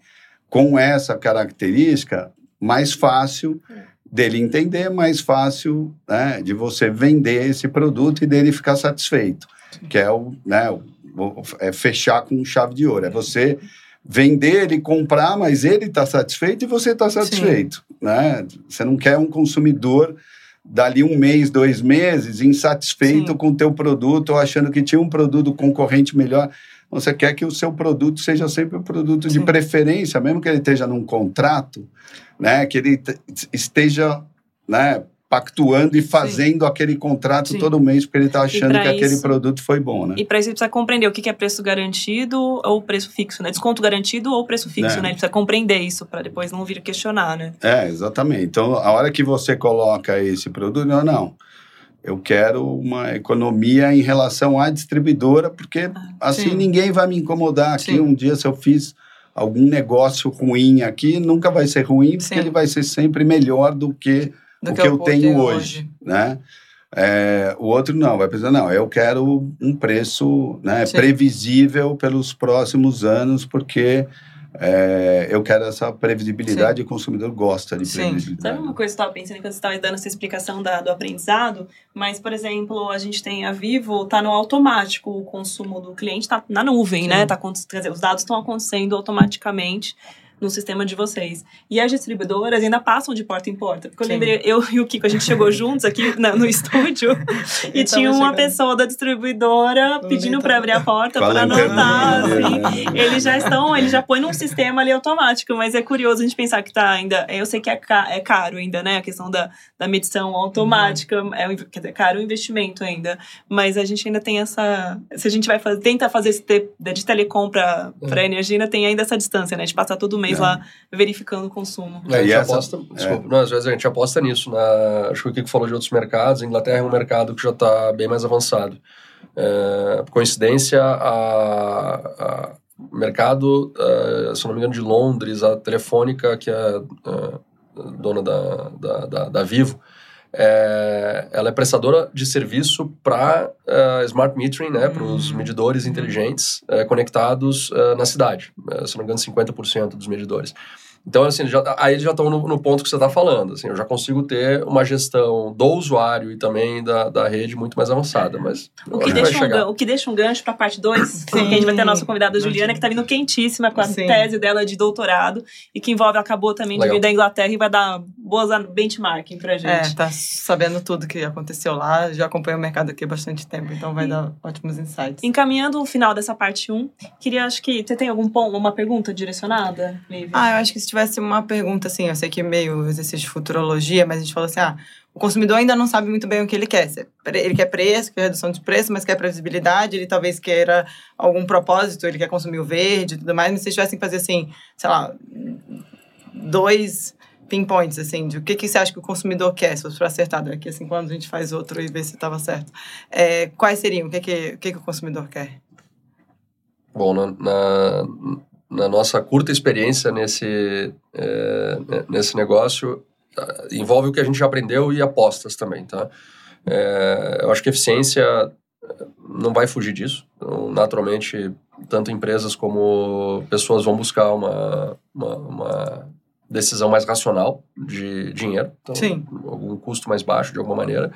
com essa característica, mais fácil dele entender, mais fácil né, de você vender esse produto e dele ficar satisfeito, que é o, né, o é fechar com chave de ouro. É você vender e comprar, mas ele está satisfeito e você está satisfeito. Né? Você não quer um consumidor dali um mês, dois meses, insatisfeito Sim. com o teu produto ou achando que tinha um produto concorrente melhor. Você quer que o seu produto seja sempre um produto Sim. de preferência, mesmo que ele esteja num contrato, né? que ele esteja né, pactuando e fazendo Sim. aquele contrato Sim. todo mês porque ele está achando que aquele produto foi bom, né? E para isso ele precisa compreender o que é preço garantido ou preço fixo, né? Desconto garantido ou preço fixo, é. né? Ele precisa compreender isso para depois não vir questionar, né? É, exatamente. Então, a hora que você coloca esse produto, não, não. Eu quero uma economia em relação à distribuidora, porque ah, assim sim. ninguém vai me incomodar aqui. Um dia, se eu fiz algum negócio ruim aqui, nunca vai ser ruim, porque sim. ele vai ser sempre melhor do que do o que, que eu tenho hoje, hoje, né? É, o outro não, vai pensar, não, eu quero um preço né, previsível pelos próximos anos, porque é, eu quero essa previsibilidade Sim. e o consumidor gosta de Sim. previsibilidade. Sabe uma coisa que eu estava pensando enquanto você estava dando essa explicação da, do aprendizado? Mas, por exemplo, a gente tem a Vivo, está no automático o consumo do cliente, está na nuvem, né? Sim. né? Tá, quer dizer, os dados estão acontecendo automaticamente no sistema de vocês. E as distribuidoras ainda passam de porta em porta. Porque eu Sim. lembrei, eu e o Kiko, a gente chegou juntos aqui na, no estúdio e tinha uma chegando. pessoa da distribuidora pedindo para abrir a porta para anotar. Assim. Eles já estão, eles já põem num sistema ali automático, mas é curioso a gente pensar que tá ainda. Eu sei que é, ca, é caro ainda, né? A questão da, da medição automática, uhum. é, quer dizer, caro o investimento ainda. Mas a gente ainda tem essa. Se a gente vai fazer, tenta fazer esse te, de telecom para uhum. energia, ainda tem ainda essa distância, né? De passar todo mês lá verificando o consumo. É, a gente essa, aposta, é. desculpa, não, às vezes a gente aposta nisso. Na, acho que o Kiko falou de outros mercados. A Inglaterra é um mercado que já está bem mais avançado. É, por coincidência, a, a mercado, uh, se não me engano, de Londres, a Telefônica, que é uh, dona da, da, da, da Vivo, é, ela é prestadora de serviço para uh, smart metering, né, para os hum. medidores inteligentes uh, conectados uh, na cidade. se não me engano, 50% dos medidores. Então, assim, já, aí eles já estão no, no, ponto que você está falando. Assim, eu já consigo ter uma gestão do usuário e também da, da rede muito mais avançada. Mas o que, deixa um, o que deixa um gancho para a parte 2, que a gente vai ter a nossa convidada Juliana, que está vindo quentíssima com a Sim. tese dela de doutorado e que envolve, acabou também de vir da Inglaterra e vai dar boas benchmarking para gente. É, tá sabendo tudo que aconteceu lá, já acompanha o mercado aqui há bastante tempo, então vai e, dar ótimos insights. Encaminhando o final dessa parte 1, um, queria, acho que, você tem algum ponto, uma pergunta direcionada, Lívia? Ah, eu acho que se tivesse uma pergunta, assim, eu sei que é meio exercício de futurologia, mas a gente falou assim, ah, o consumidor ainda não sabe muito bem o que ele quer. Ele quer preço, quer redução de preço, mas quer previsibilidade, ele talvez queira algum propósito, ele quer consumir o verde e tudo mais, mas se tivessem que fazer, assim, sei lá, dois pinpoints, assim, de o que, que você acha que o consumidor quer, se fosse para acertar, daqui a cinco anos a gente faz outro e vê se estava certo. É, quais seriam? O que, que, o que, que o consumidor quer? Bom, na, na na nossa curta experiência nesse, é, nesse negócio, envolve o que a gente já aprendeu e apostas também, tá? É, eu acho que eficiência é, não vai fugir disso. Então, naturalmente, tanto empresas como pessoas vão buscar uma, uma, uma decisão mais racional de dinheiro. Então, Sim. algum custo mais baixo, de alguma maneira.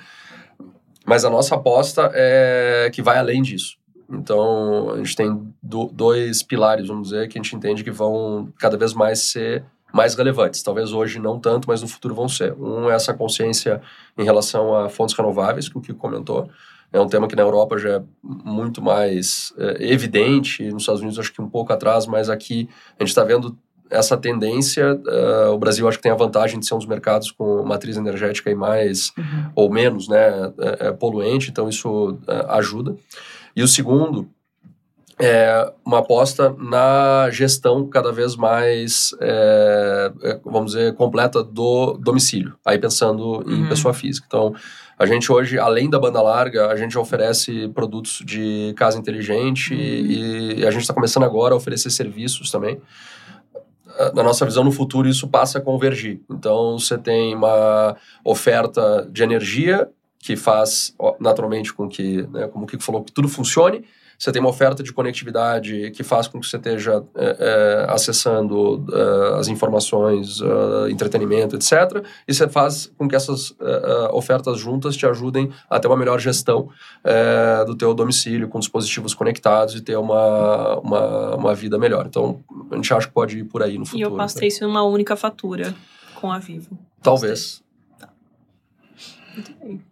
Mas a nossa aposta é que vai além disso. Então, a gente tem do, dois pilares, vamos dizer, que a gente entende que vão cada vez mais ser mais relevantes. Talvez hoje não tanto, mas no futuro vão ser. Um é essa consciência em relação a fontes renováveis, que o Kiko comentou. É um tema que na Europa já é muito mais é, evidente, nos Estados Unidos acho que um pouco atrás, mas aqui a gente está vendo essa tendência. Uh, o Brasil acho que tem a vantagem de ser um dos mercados com matriz energética e mais uhum. ou menos né, é, é poluente, então isso ajuda. E o segundo é uma aposta na gestão cada vez mais, é, é, vamos dizer, completa do domicílio. Aí pensando em Uhum. pessoa física. Então, a gente hoje, além da banda larga, a gente oferece produtos de casa inteligente e, e a gente está começando agora a oferecer serviços também. Ah, Na nossa visão, no futuro, isso passa a convergir. Então, você tem uma oferta de energia que faz naturalmente com que, né, como o Kiko falou, que tudo funcione. Você tem uma oferta de conectividade que faz com que você esteja é, é, acessando é, as informações, é, entretenimento, etc. E você faz com que essas é, é, ofertas juntas te ajudem a ter uma melhor gestão do teu domicílio, com dispositivos conectados e ter uma, uma, uma vida melhor. Então, a gente acha que pode ir por aí no E futuro. eu né? passei isso numa única fatura com a Vivo. Talvez.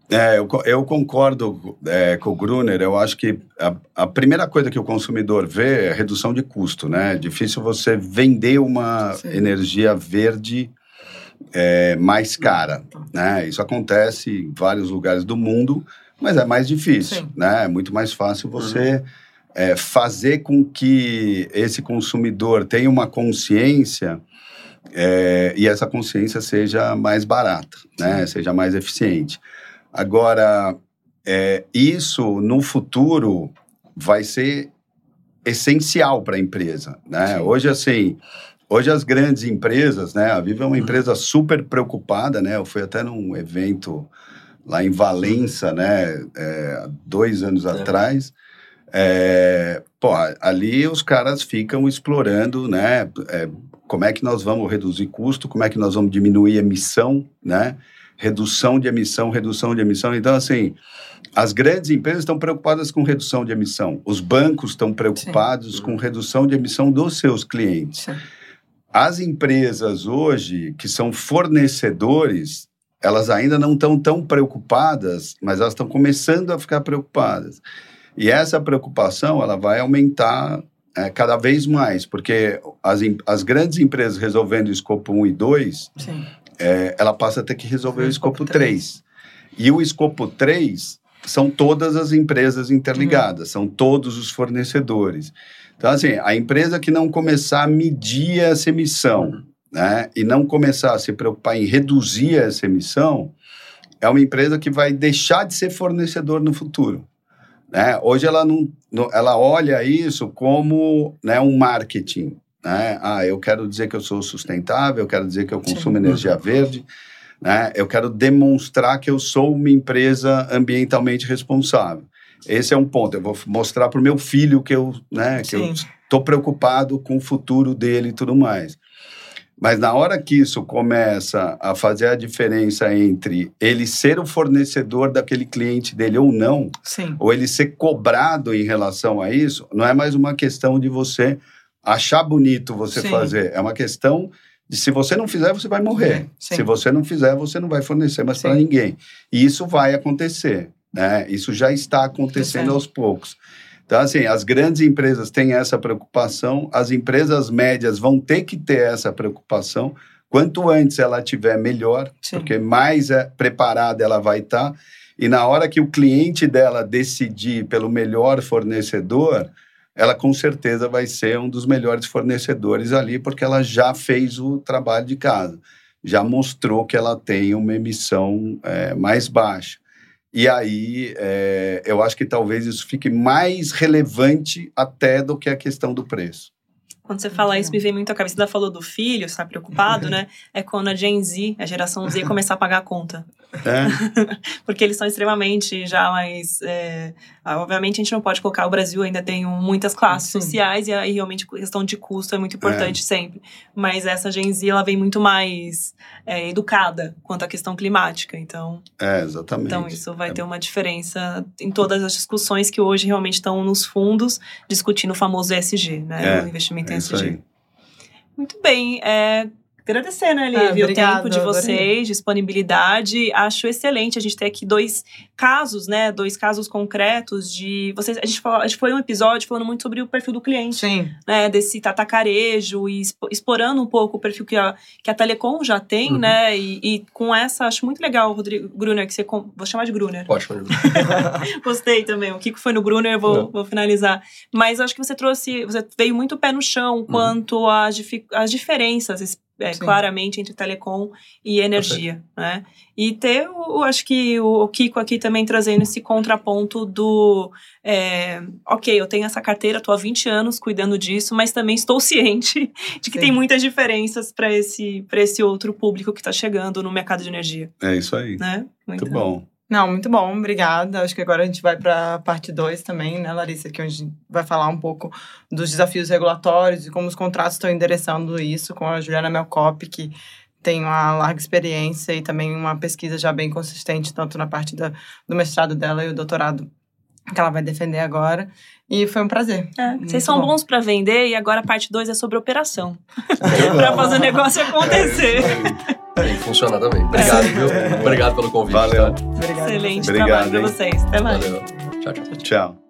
É, eu, eu concordo é, com o Gruner. Eu acho que a, a primeira coisa que o consumidor vê é redução de custo, né? É difícil você vender uma Sim. energia verde é, mais cara, né? Isso acontece em vários lugares do mundo, mas é mais difícil, Sim. né? É muito mais fácil você é, fazer com que esse consumidor tenha uma consciência é, e essa consciência seja mais barata, né? Seja mais eficiente. Agora, é, isso no futuro vai ser essencial para a empresa, né? Sim. Hoje, assim, hoje as grandes empresas, né? A Viva é uma empresa super preocupada, né? Eu fui até num evento lá em Valença, né? é, dois anos atrás. É, pô, ali os caras ficam explorando, né? é, como é que nós vamos reduzir custo, como é que nós vamos diminuir emissão, né? Redução de emissão, redução de emissão. Então, assim, as grandes empresas estão preocupadas com redução de emissão. Os bancos estão preocupados com redução de emissão dos seus clientes. Sim. As empresas hoje, que são fornecedores, elas ainda não estão tão preocupadas, mas elas estão começando a ficar preocupadas. E essa preocupação ela vai aumentar é, cada vez mais, porque as, as grandes empresas resolvendo o escopo 1 e 2, Sim. É, ela passa a ter que resolver o O escopo escopo 3. E o escopo 3 são todas as empresas interligadas, são todos os fornecedores. Então, assim, a empresa que não começar a medir essa emissão né, e não começar a se preocupar em reduzir essa emissão, é uma empresa que vai deixar de ser fornecedor no futuro. Né? Hoje ela, não- ela olha isso como né, um marketing. Né? Ah, eu quero dizer que eu sou sustentável, eu quero dizer que eu consumo energia verde, né? eu quero demonstrar que eu sou uma empresa ambientalmente responsável. Esse é um ponto. Eu vou mostrar para o meu filho que eu né, Sim. estou preocupado com o futuro dele e tudo mais. Mas na hora que isso começa a fazer a diferença entre ele ser o fornecedor daquele cliente dele ou não, Sim. ou ele ser cobrado em relação a isso, não é mais uma questão de você achar bonito você Sim. fazer. É uma questão de se você não fizer, você vai morrer. Sim. Se você não fizer, você não vai fornecer mais para ninguém. E isso vai acontecer. Né? Isso já está acontecendo aos poucos. Então, assim, as grandes empresas têm essa preocupação, as empresas médias vão ter que ter essa preocupação. Quanto antes ela tiver, melhor, Sim. porque mais é, preparada ela vai estar. E na hora que o cliente dela decidir pelo melhor fornecedor, ela com certeza vai ser um dos melhores fornecedores ali, porque ela já fez o trabalho de casa, já mostrou que ela tem uma emissão é, mais baixa. E aí, é, eu acho que talvez isso fique mais relevante até do que a questão do preço. Quando você fala isso, me vem muito a cabeça. Você falou do filho, você tá preocupado, né? É quando a Gen Z, a geração Z, começar a pagar a conta. É, Porque eles são extremamente já mais. é, ah, obviamente, a gente não pode colocar. O Brasil ainda tem muitas classes Sim. sociais e aí realmente a questão de custo é muito importante sempre. Mas essa Gen Z, ela vem muito mais é, educada quanto à questão climática. Então, é exatamente. então isso vai ter uma diferença em todas as discussões que hoje realmente estão nos fundos discutindo o famoso ESG, né? É, o investimento em É ESG. Muito bem. É, agradecer, né, Liv, Ah, o tempo de adorei. vocês, disponibilidade. Acho excelente a gente ter aqui dois casos, né? Dois casos concretos de. Vocês, a, gente falou, a gente foi um episódio falando muito sobre o perfil do cliente, Sim. né? Desse tatacarejo e expo- explorando um pouco o perfil que a, que a Telecom já tem, Uhum. né? E, e com essa, acho muito legal, Rodrigo Gruner, que você. Vou chamar de Gruner. Ótimo. Gostei também. O Kiko foi no Bruno, eu vou, Não. vou finalizar. Mas acho que você trouxe, você veio muito pé no chão quanto às, às diferenças, é, claramente, entre telecom e energia, né? E ter, o, acho que o, Kiko aqui também trazendo esse contraponto do, é, ok, eu tenho essa carteira, tô há 20 anos cuidando disso, mas também estou ciente de que Sim. tem muitas diferenças para esse, pra esse outro público que está chegando no mercado de energia, É isso aí. né? Muito bom. Não, muito bom, obrigada. Acho que agora a gente vai para a parte 2 também, né, Larissa? Que a gente vai falar um pouco dos desafios regulatórios e como os contratos estão endereçando isso com a Juliana Melcop, que tem uma larga experiência e também uma pesquisa já bem consistente, tanto na parte da, do mestrado dela e o doutorado que ela vai defender agora. E foi um prazer. É, vocês são bom. bons para vender e agora a parte 2 é sobre operação. Pra bom. fazer o negócio acontecer. É. Tem que funcionar também. Obrigado, viu? Obrigado pelo convite. Valeu. tá? Obrigada. Excelente Obrigado, trabalho pra hein? vocês. Até mais. Valeu. Tchau, tchau. Tchau.